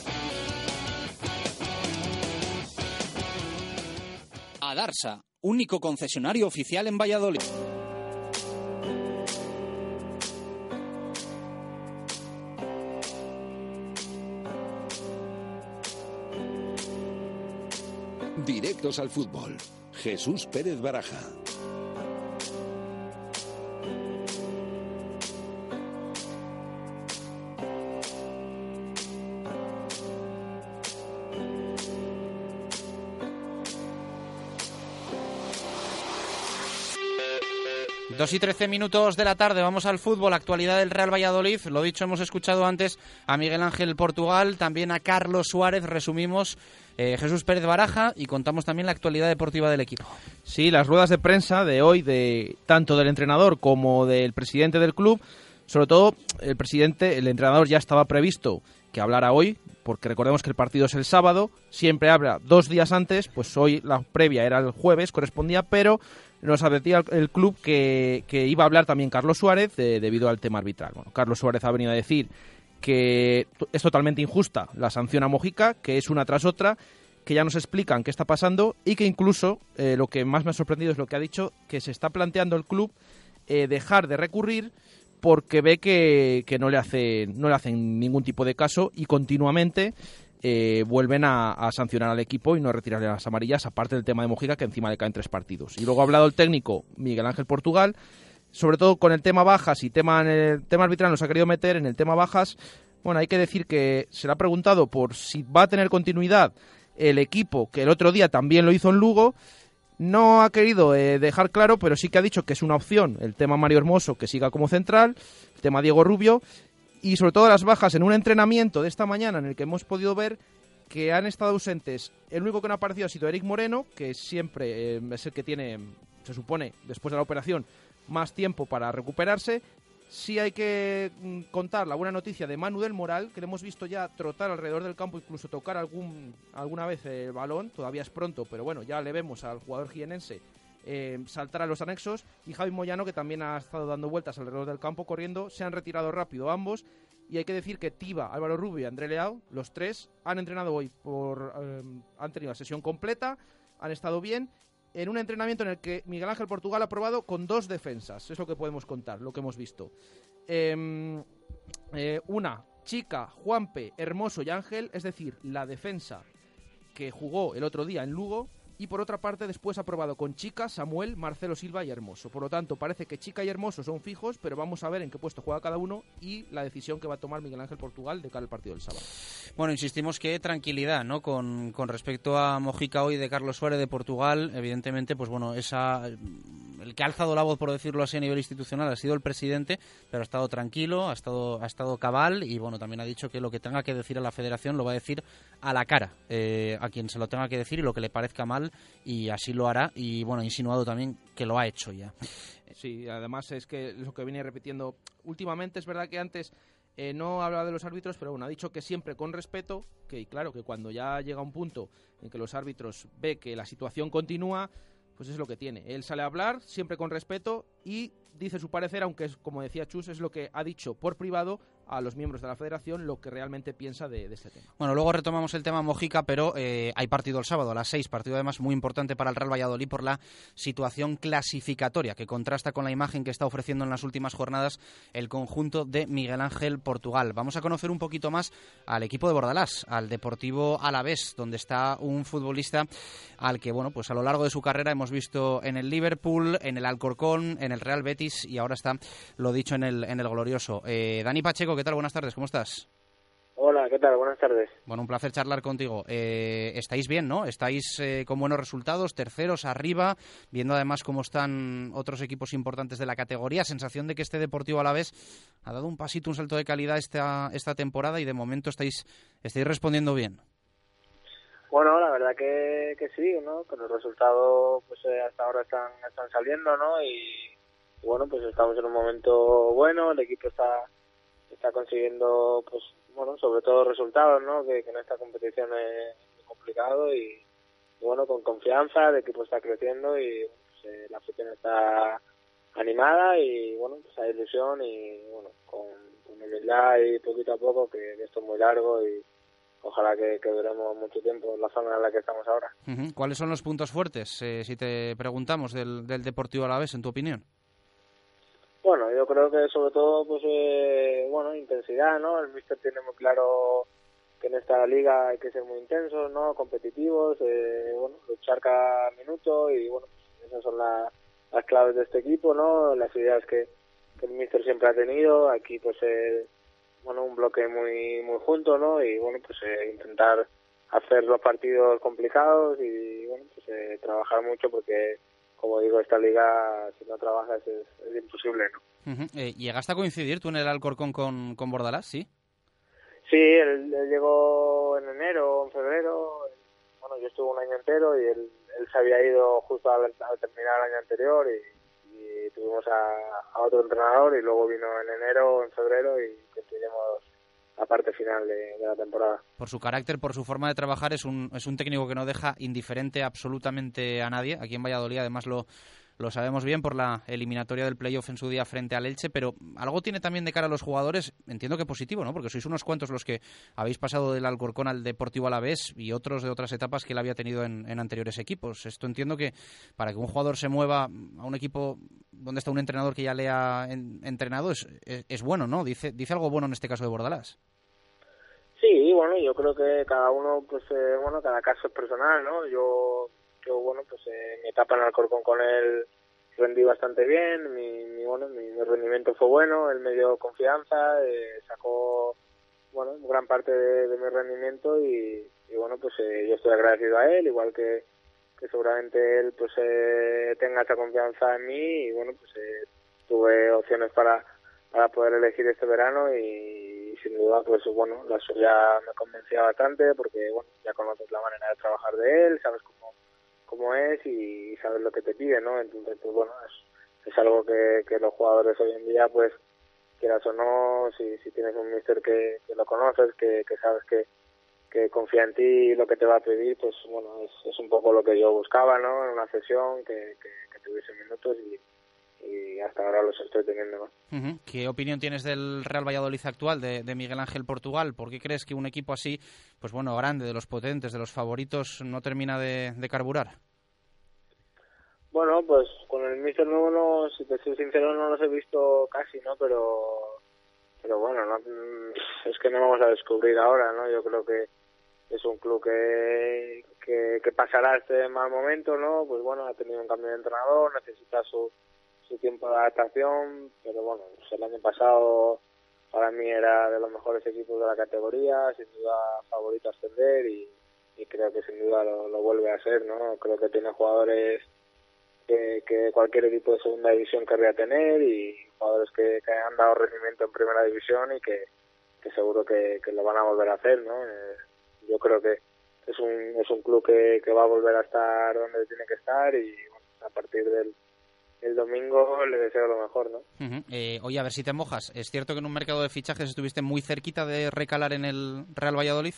Adarsa, único concesionario oficial en Valladolid. Directos al fútbol. Jesús Pérez Baraja. Dos y trece minutos de la tarde, vamos al fútbol, actualidad del Real Valladolid. Lo dicho, hemos escuchado antes a Miguel Ángel Portugal, también a Carlos Suárez, resumimos eh, Jesús Pérez Baraja y contamos también la actualidad deportiva del equipo. Sí, las ruedas de prensa de hoy, de tanto del entrenador como del presidente del club, sobre todo el presidente, el entrenador ya estaba previsto que hablara hoy, porque recordemos que el partido es el sábado, siempre habla dos días antes, pues hoy la previa era el jueves, correspondía, pero nos advertía el club que, iba a hablar también Carlos Suárez debido al tema arbitral. Bueno, Carlos Suárez ha venido a decir que es totalmente injusta la sanción a Mojica, que es una tras otra, que ya nos explican qué está pasando y que incluso eh, lo que más me ha sorprendido es lo que ha dicho, que se está planteando el club eh, dejar de recurrir porque ve que, que, no, le hace, no le hacen ningún tipo de caso y continuamente eh, vuelven a, sancionar al equipo y no retirarle las amarillas, aparte del tema de Mojica, que encima le caen tres partidos. Y luego ha hablado el técnico Miguel Ángel Portugal, sobre todo con el tema bajas y tema en el tema arbitral nos ha querido meter en el tema bajas. Bueno, hay que decir que se le ha preguntado por si va a tener continuidad el equipo, que el otro día también lo hizo en Lugo. No ha querido eh, dejar claro, pero sí que ha dicho que es una opción el tema Mario Hermoso, que siga como central, el tema Diego Rubio, y sobre todo las bajas en un entrenamiento de esta mañana en el que hemos podido ver que han estado ausentes. El único que no ha aparecido ha sido Eric Moreno, que siempre eh, es el que tiene, se supone, después de la operación, más tiempo para recuperarse. Sí hay que mm, contar la buena noticia de Manu del Moral, que le hemos visto ya trotar alrededor del campo, incluso tocar algún, alguna vez el balón. Todavía es pronto, pero bueno, ya le vemos al jugador jienense eh, saltar a los anexos. Y Javi Moyano, que también ha estado dando vueltas alrededor del campo corriendo, se han retirado rápido ambos. Y hay que decir que Tiba, Álvaro Rubio y André Leao, los tres, han entrenado hoy, por, eh, han tenido la sesión completa, han estado bien, en un entrenamiento en el que Miguel Ángel Portugal ha probado con dos defensas. Es lo que podemos contar, lo que hemos visto. Em, eh, una, Chica, Juanpe, Hermoso y Ángel, es decir, la defensa que jugó el otro día en Lugo, y por otra parte después ha probado con Chica, Samuel, Marcelo Silva y Hermoso. Por lo tanto, parece que Chica y Hermoso son fijos, pero vamos a ver en qué puesto juega cada uno y la decisión que va a tomar Miguel Ángel Portugal de cara al partido del sábado. Bueno, insistimos que tranquilidad, ¿no? Con, con respecto a Mojica hoy de Carlos Suárez de Portugal, evidentemente, pues bueno, esa el que ha alzado la voz, por decirlo así, a nivel institucional ha sido el presidente, pero ha estado tranquilo, ha estado, ha estado cabal y bueno, también ha dicho que lo que tenga que decir a la federación lo va a decir a la cara, eh, a quien se lo tenga que decir y lo que le parezca mal y así lo hará y bueno, insinuado también que lo ha hecho ya. Sí, además es que lo que viene repitiendo últimamente es verdad que antes eh, no hablaba de los árbitros, pero bueno, ha dicho que siempre con respeto, que claro, que cuando ya llega un punto en que los árbitros ve que la situación continúa, pues es lo que tiene. Él sale a hablar siempre con respeto y dice su parecer, aunque es, como decía Chus, es lo que ha dicho por privado a los miembros de la federación lo que realmente piensa de, este tema. Bueno, luego retomamos el tema Mojica, pero eh, hay partido el sábado a las seis, partido además muy importante para el Real Valladolid por la situación clasificatoria que contrasta con la imagen que está ofreciendo en las últimas jornadas el conjunto de Miguel Ángel Portugal. Vamos a conocer un poquito más al equipo de Bordalás, al Deportivo Alavés, donde está un futbolista al que, bueno, pues a lo largo de su carrera hemos visto en el Liverpool, en el Alcorcón, en el Real Betis y ahora está, lo dicho, en el, en el glorioso. Eh, Dani Pacheco, ¿qué tal? Buenas tardes, ¿cómo estás? Hola, ¿qué tal? Buenas tardes. Bueno, un placer charlar contigo. Eh, estáis bien, ¿no? Estáis eh, con buenos resultados, terceros, arriba, viendo además cómo están otros equipos importantes de la categoría. Sensación de que este Deportivo a la vez ha dado un pasito, un salto de calidad esta, esta temporada y de momento estáis, estáis respondiendo bien. Bueno, la verdad que, que sí, ¿no? Que los resultados pues eh, hasta ahora están, están saliendo, ¿no? Y bueno, pues estamos en un momento bueno, el equipo está está consiguiendo, pues, bueno, sobre todo resultados, ¿no? Que, en esta competición es complicado y, bueno, con confianza, el equipo está creciendo y pues, eh, la afición está animada y, bueno, pues hay ilusión y, bueno, con, con humildad y poquito a poco, que, esto es muy largo y ojalá que, que, duremos mucho tiempo en la zona en la que estamos ahora. ¿Cuáles son los puntos fuertes, eh, si te preguntamos, del, del Deportivo Alavés, en tu opinión? Bueno, yo creo que sobre todo, pues, eh, bueno, intensidad, ¿no? El míster tiene muy claro que en esta liga hay que ser muy intensos, ¿no? Competitivos, eh, bueno, luchar cada minuto y, bueno, esas son las claves de este equipo, ¿no? Las ideas que, el míster siempre ha tenido. Aquí, pues, eh, bueno, un bloque muy muy junto, ¿no? Y, bueno, pues eh, intentar hacer los partidos complicados y, bueno, pues trabajar mucho porque como digo, esta liga, si no trabajas, es, imposible, ¿no? Eh, ¿Llegaste a coincidir tú en el Alcorcón con, con Bordalás, sí? Sí, él, llegó en enero, en febrero. Bueno, yo estuve un año entero y él, él se había ido justo al, terminar el año anterior y, tuvimos a, otro entrenador y luego vino en enero, en febrero y coincidimos la parte final de, la temporada. Por su carácter, por su forma de trabajar, es un, es un técnico que no deja indiferente absolutamente a nadie. Aquí en Valladolid, además, lo, lo sabemos bien por la eliminatoria del playoff en su día frente al Elche, pero algo tiene también de cara a los jugadores, entiendo que positivo, ¿no? Porque sois unos cuantos los que habéis pasado del Alcorcón al Deportivo Alavés y otros de otras etapas que él había tenido en, anteriores equipos. Esto entiendo que para que un jugador se mueva a un equipo donde está un entrenador que ya le ha entrenado es, es, bueno, ¿no? Dice, dice algo bueno en este caso de Bordalás. Sí, bueno, yo creo que cada uno, pues, eh, bueno, cada caso es personal, ¿no? Yo, yo bueno, pues eh, mi etapa en Alcorcón con él rendí bastante bien, mi, bueno, mi, rendimiento fue bueno, él me dio confianza, eh, sacó, bueno, gran parte de, mi rendimiento y, bueno, pues eh, yo estoy agradecido a él, igual que, que seguramente él, pues, eh, tenga esa confianza en mí y bueno, pues tuve opciones para, para poder elegir este verano y sin duda, pues bueno, la suya me convencía bastante porque, bueno, ya conoces la manera de trabajar de él, sabes cómo, cómo es y, sabes lo que te pide, ¿no? Entonces, pues bueno, es, es algo que, los jugadores hoy en día, pues, quieras o no, si, si tienes un mister que, que lo conoces, que, sabes que, que confía en ti y lo que te va a pedir, pues bueno, es, es un poco lo que yo buscaba, ¿no? En una sesión, que, que tuviese minutos y, y hasta ahora los estoy teniendo. ¿Qué opinión tienes del Real Valladolid actual, de, Miguel Ángel Portugal? ¿Por qué crees que un equipo así, pues bueno, grande, de los potentes, de los favoritos, no termina de, carburar? Bueno, pues con el Mister nuevo, no, si te soy sincero, no los he visto casi, ¿no? Pero, pero bueno, no, es que no vamos a descubrir ahora, ¿no? Yo creo que es un club que, que, que pasará este mal momento, ¿no? Pues bueno, ha tenido un cambio de entrenador, necesita su su tiempo de adaptación, pero bueno, pues el año pasado para mí era de los mejores equipos de la categoría, sin duda favorito a ascender y, creo que sin duda lo, vuelve a ser, ¿no? Creo que tiene jugadores que, cualquier equipo de segunda división querría tener y jugadores que, han dado rendimiento en primera división y que, seguro que, lo van a volver a hacer, ¿no? Eh, yo creo que es un, es un club que, que va a volver a estar donde tiene que estar y bueno, a partir del el domingo le deseo lo mejor, ¿no? Eh, oye, a ver si te mojas. ¿Es cierto que en un mercado de fichajes estuviste muy cerquita de recalar en el Real Valladolid?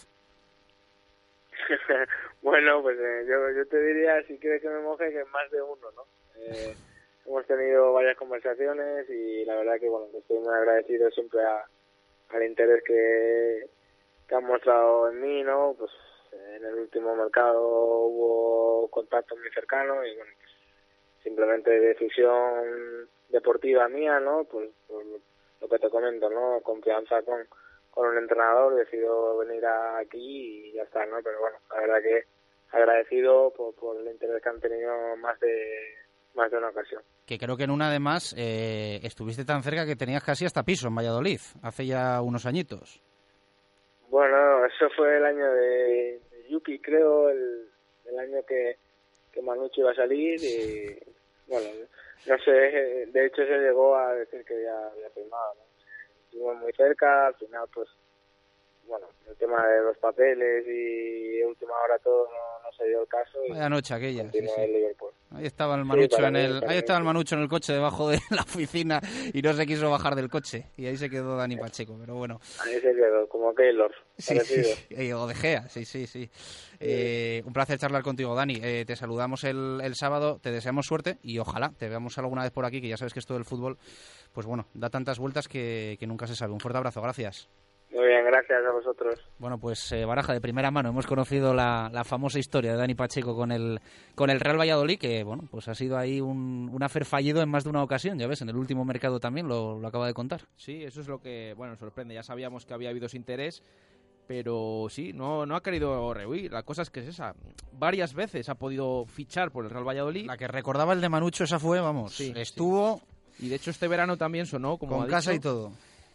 bueno, pues eh, yo, yo te diría, si quieres que me moje, que más de uno, ¿no? Eh, hemos tenido varias conversaciones y la verdad que, bueno, estoy muy agradecido siempre al interés que, que han mostrado en mí, ¿no? Pues en el último mercado hubo contacto muy cercano y, bueno, simplemente decisión deportiva mía, ¿no? Pues, pues, lo que te comento, ¿no? Confianza con, con un entrenador, decido venir aquí y ya está, ¿no? Pero bueno, la verdad que agradecido por, por el interés que han tenido más de más de una ocasión. Que creo que en una además eh, estuviste tan cerca que tenías casi hasta piso en Valladolid, hace ya unos añitos. Bueno, eso fue el año de, Yuki, creo, el, el año que, que Manucci iba a salir y bueno, no sé, de hecho se llegó a decir que ya había firmado, Estuvimos muy cerca, al final pues, bueno, el tema de los papeles y última hora todo no, se dio el caso. Y Vaya noche aquella. Ahí estaba el manucho en el, ahí estaba el manucho en el coche debajo de la oficina y no se quiso bajar del coche y ahí se quedó Dani Pacheco, pero bueno. Ahí se quedó, como Keylor. Sí, sí, o de Gea, sí, sí, sí. Eh, un placer charlar contigo, Dani. Eh, te saludamos el, el sábado, te deseamos suerte y ojalá te veamos alguna vez por aquí, que ya sabes que esto del fútbol, pues bueno, da tantas vueltas que, que nunca se sabe. Un fuerte abrazo, gracias. Muy bien, gracias a vosotros. Bueno, pues eh, Baraja, de primera mano hemos conocido la, famosa historia de Dani Pacheco con el, con el Real Valladolid, que bueno, pues ha sido ahí un, un afer fallido en más de una ocasión, ya ves, en el último mercado también lo, lo acaba de contar. Sí, eso es lo que, bueno, sorprende. Ya sabíamos que había habido interés, pero sí, no, no ha querido rehuir. La cosa es que es esa. Varias veces ha podido fichar por el Real Valladolid. La que recordaba el de Manucho, esa fue, vamos, sí, estuvo... Y de hecho este verano también sonó, como Con casa y todo.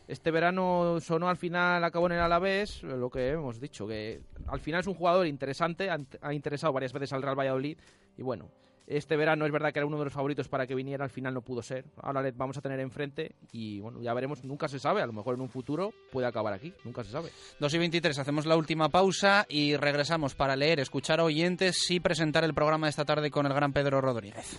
Este verano sonó al final, acabó en el Alavés, lo que hemos dicho, que al final es un jugador interesante, ha interesado varias veces al Real Valladolid y bueno, este verano es verdad que era uno de los favoritos para que viniera, al final no pudo ser. Ahora le vamos a tener enfrente y bueno, ya veremos, nunca se sabe, a lo mejor en un futuro puede acabar aquí, nunca se sabe. 2 y 23, hacemos la última pausa y regresamos para leer, escuchar a oyentes y presentar el programa de esta tarde con el gran Pedro Rodríguez.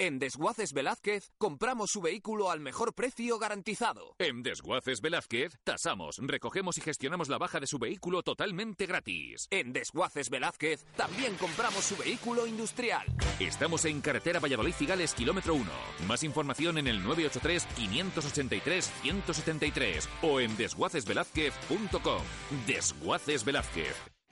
En Desguaces Velázquez compramos su vehículo al mejor precio garantizado. En Desguaces Velázquez tasamos, recogemos y gestionamos la baja de su vehículo totalmente gratis. En Desguaces Velázquez también compramos su vehículo industrial. Estamos en carretera Valladolid Cigales, kilómetro 1. Más información en el 983-583-173 o en desguacesvelázquez.com. Desguaces Velázquez.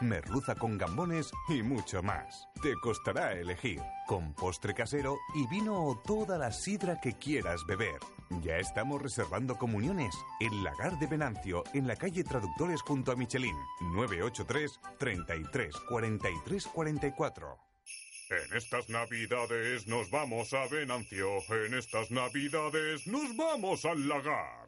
merluza con gambones y mucho más. Te costará elegir, con postre casero y vino o toda la sidra que quieras beber. Ya estamos reservando comuniones en Lagar de Venancio, en la calle Traductores junto a Michelin, 983 33 43 44. En estas navidades nos vamos a Venancio. En estas navidades nos vamos al lagar.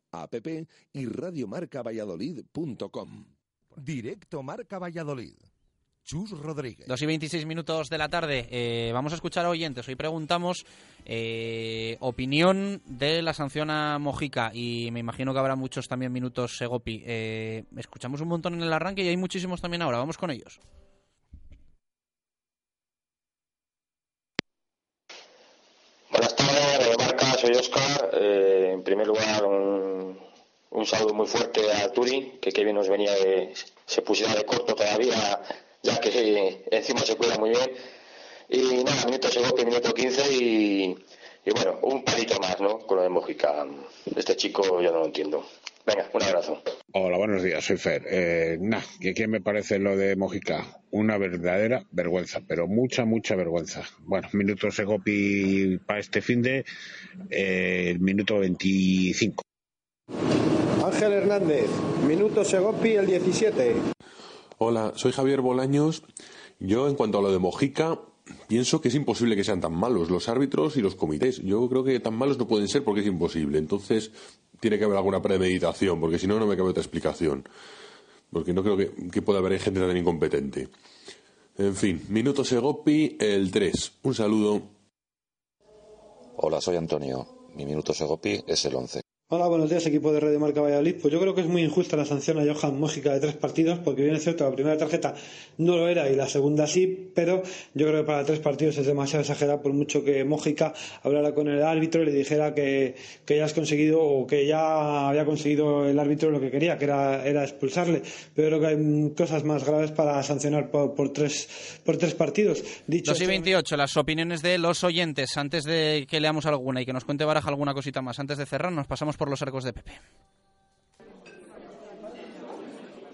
app y radiomarcavalladolid.com. Directo Marca Valladolid. Chus Rodríguez. 2 y 26 minutos de la tarde. Eh, vamos a escuchar a oyentes. Hoy preguntamos eh, opinión de la sanción a Mojica y me imagino que habrá muchos también minutos Segopi. Eh, escuchamos un montón en el arranque y hay muchísimos también ahora. Vamos con ellos. Buenas tardes, soy Oscar. Eh, en primer lugar, un, saludo muy fuerte a Turi, que Kevin nos venía de, se pusiera de corto todavía, ya que eh, encima se cuida muy bien. Y nada, minuto segundo, minuto 15 y, y bueno, un palito más, ¿no? Con lo de Mojica. Este chico yo no lo entiendo. Venga, un abrazo. Hola, buenos días, soy Fer. Eh, nah, ¿qué, ¿qué me parece lo de Mojica? Una verdadera vergüenza, pero mucha, mucha vergüenza. Bueno, minuto Segopi para este fin de eh, minuto 25. Ángel Hernández, minuto Segopi el 17. Hola, soy Javier Bolaños. Yo, en cuanto a lo de Mojica, pienso que es imposible que sean tan malos los árbitros y los comités. Yo creo que tan malos no pueden ser porque es imposible. Entonces, tiene que haber alguna premeditación, porque si no, no me cabe otra explicación. Porque no creo que, que pueda haber gente tan incompetente. En fin, minuto Segopi, el 3. Un saludo. Hola, soy Antonio. Mi minuto Segopi es el 11. Hola, buenos días, equipo de Radio Marca Valladolid. Pues yo creo que es muy injusta la sanción a Johan Mójica de tres partidos, porque bien es cierto, la primera tarjeta no lo era y la segunda sí, pero yo creo que para tres partidos es demasiado exagerado, por mucho que Mójica hablara con el árbitro y le dijera que, que ya has conseguido o que ya había conseguido el árbitro lo que quería, que era, era expulsarle. Pero creo que hay cosas más graves para sancionar por, por tres, por tres partidos. Dicho 2 y 28, las opiniones de los oyentes. Antes de que leamos alguna y que nos cuente Baraja alguna cosita más, antes de cerrar, nos pasamos por los arcos de Pepe.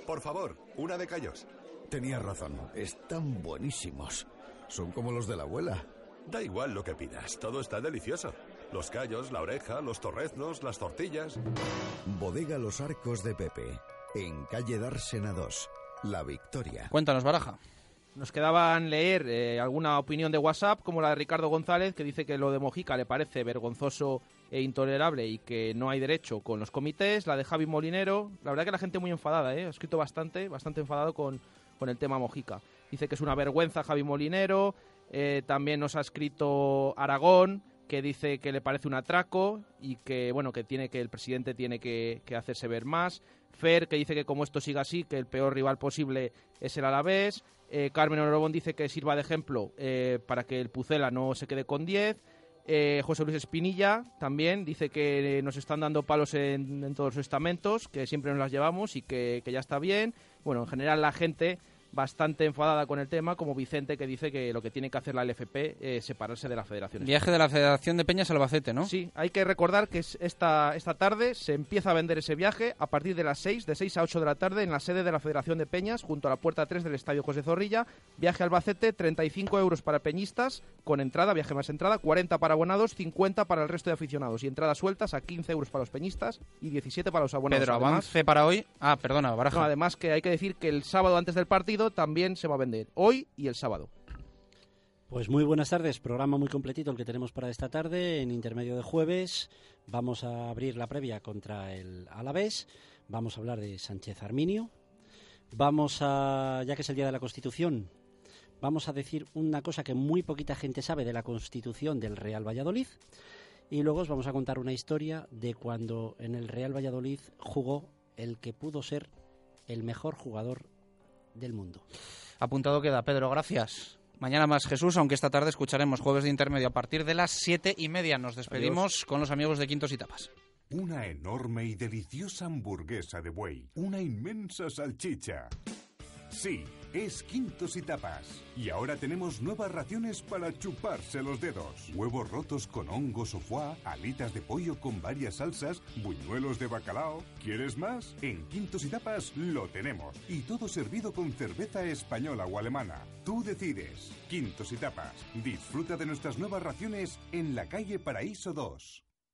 Por favor, una de callos. Tenías razón, están buenísimos. Son como los de la abuela. Da igual lo que pidas, todo está delicioso. Los callos, la oreja, los torreznos, las tortillas. Bodega Los Arcos de Pepe, en calle Dársena 2, La Victoria. Cuéntanos, Baraja. nos quedaban leer eh, alguna opinión de WhatsApp, como la de Ricardo González, que dice que lo de Mojica le parece vergonzoso e intolerable y que no hay derecho con los comités. La de Javi Molinero, la verdad que la gente muy enfadada, ¿eh? ha escrito bastante, bastante enfadado con, con el tema Mojica. Dice que es una vergüenza Javi Molinero. Eh, también nos ha escrito Aragón, que dice que le parece un atraco y que bueno que tiene que el presidente tiene que, hacerse ver más. Fer, que dice que como esto siga así, que el peor rival posible es el Alavés. Eh, Carmen Orobón dice que sirva de ejemplo eh, para que el Pucela no se quede con 10. Eh, José Luis Espinilla también dice que nos están dando palos en, todos los estamentos, que siempre nos las llevamos y que, que ya está bien. Bueno, en general la gente bastante enfadada con el tema, como Vicente que dice que lo que tiene que hacer la LFP es separarse de la federación. Viaje de la Federación de Peñas Albacete, ¿no? Sí, hay que recordar que esta, esta tarde se empieza a vender ese viaje a partir de las 6, de 6 a 8 de la tarde en la sede de la Federación de Peñas, junto a la puerta 3 del Estadio José Zorrilla. Viaje a Albacete, 35 euros para peñistas, con entrada, viaje más entrada, 40 para abonados, 50 para el resto de aficionados y entradas sueltas a 15 euros para los peñistas y 17 para los abonados. Pedro, avance para hoy. Ah, perdona, Baraja. No, además que hay que decir que el sábado antes del también se va a vender, hoy y el sábado. Pues muy buenas tardes, programa muy completito el que tenemos para esta tarde. En intermedio de jueves vamos a abrir la previa contra el Alavés, vamos a hablar de Sánchez Arminio, vamos a, ya que es el Día de la Constitución, vamos a decir una cosa que muy poquita gente sabe de la Constitución del Real Valladolid. Y luego os vamos a contar una historia de cuando en el Real Valladolid jugó el que pudo ser el mejor jugador del mundo. Apuntado queda, Pedro, gracias. Mañana más Jesús, aunque esta tarde escucharemos jueves de intermedio a partir de las siete y media. Nos despedimos Adiós. con los amigos de Quintos y Tapas. Una enorme y deliciosa hamburguesa de buey. Una inmensa salchicha. Sí, es Quintos y Tapas. Y ahora tenemos nuevas raciones para chuparse los dedos. Huevos rotos con hongos o foie, alitas de pollo con varias salsas, buñuelos de bacalao. ¿Quieres más? En Quintos y Tapas lo tenemos. Y todo servido con cerveza española o alemana. Tú decides. Quintos y Tapas. Disfruta de nuestras nuevas raciones en la calle Paraíso 2.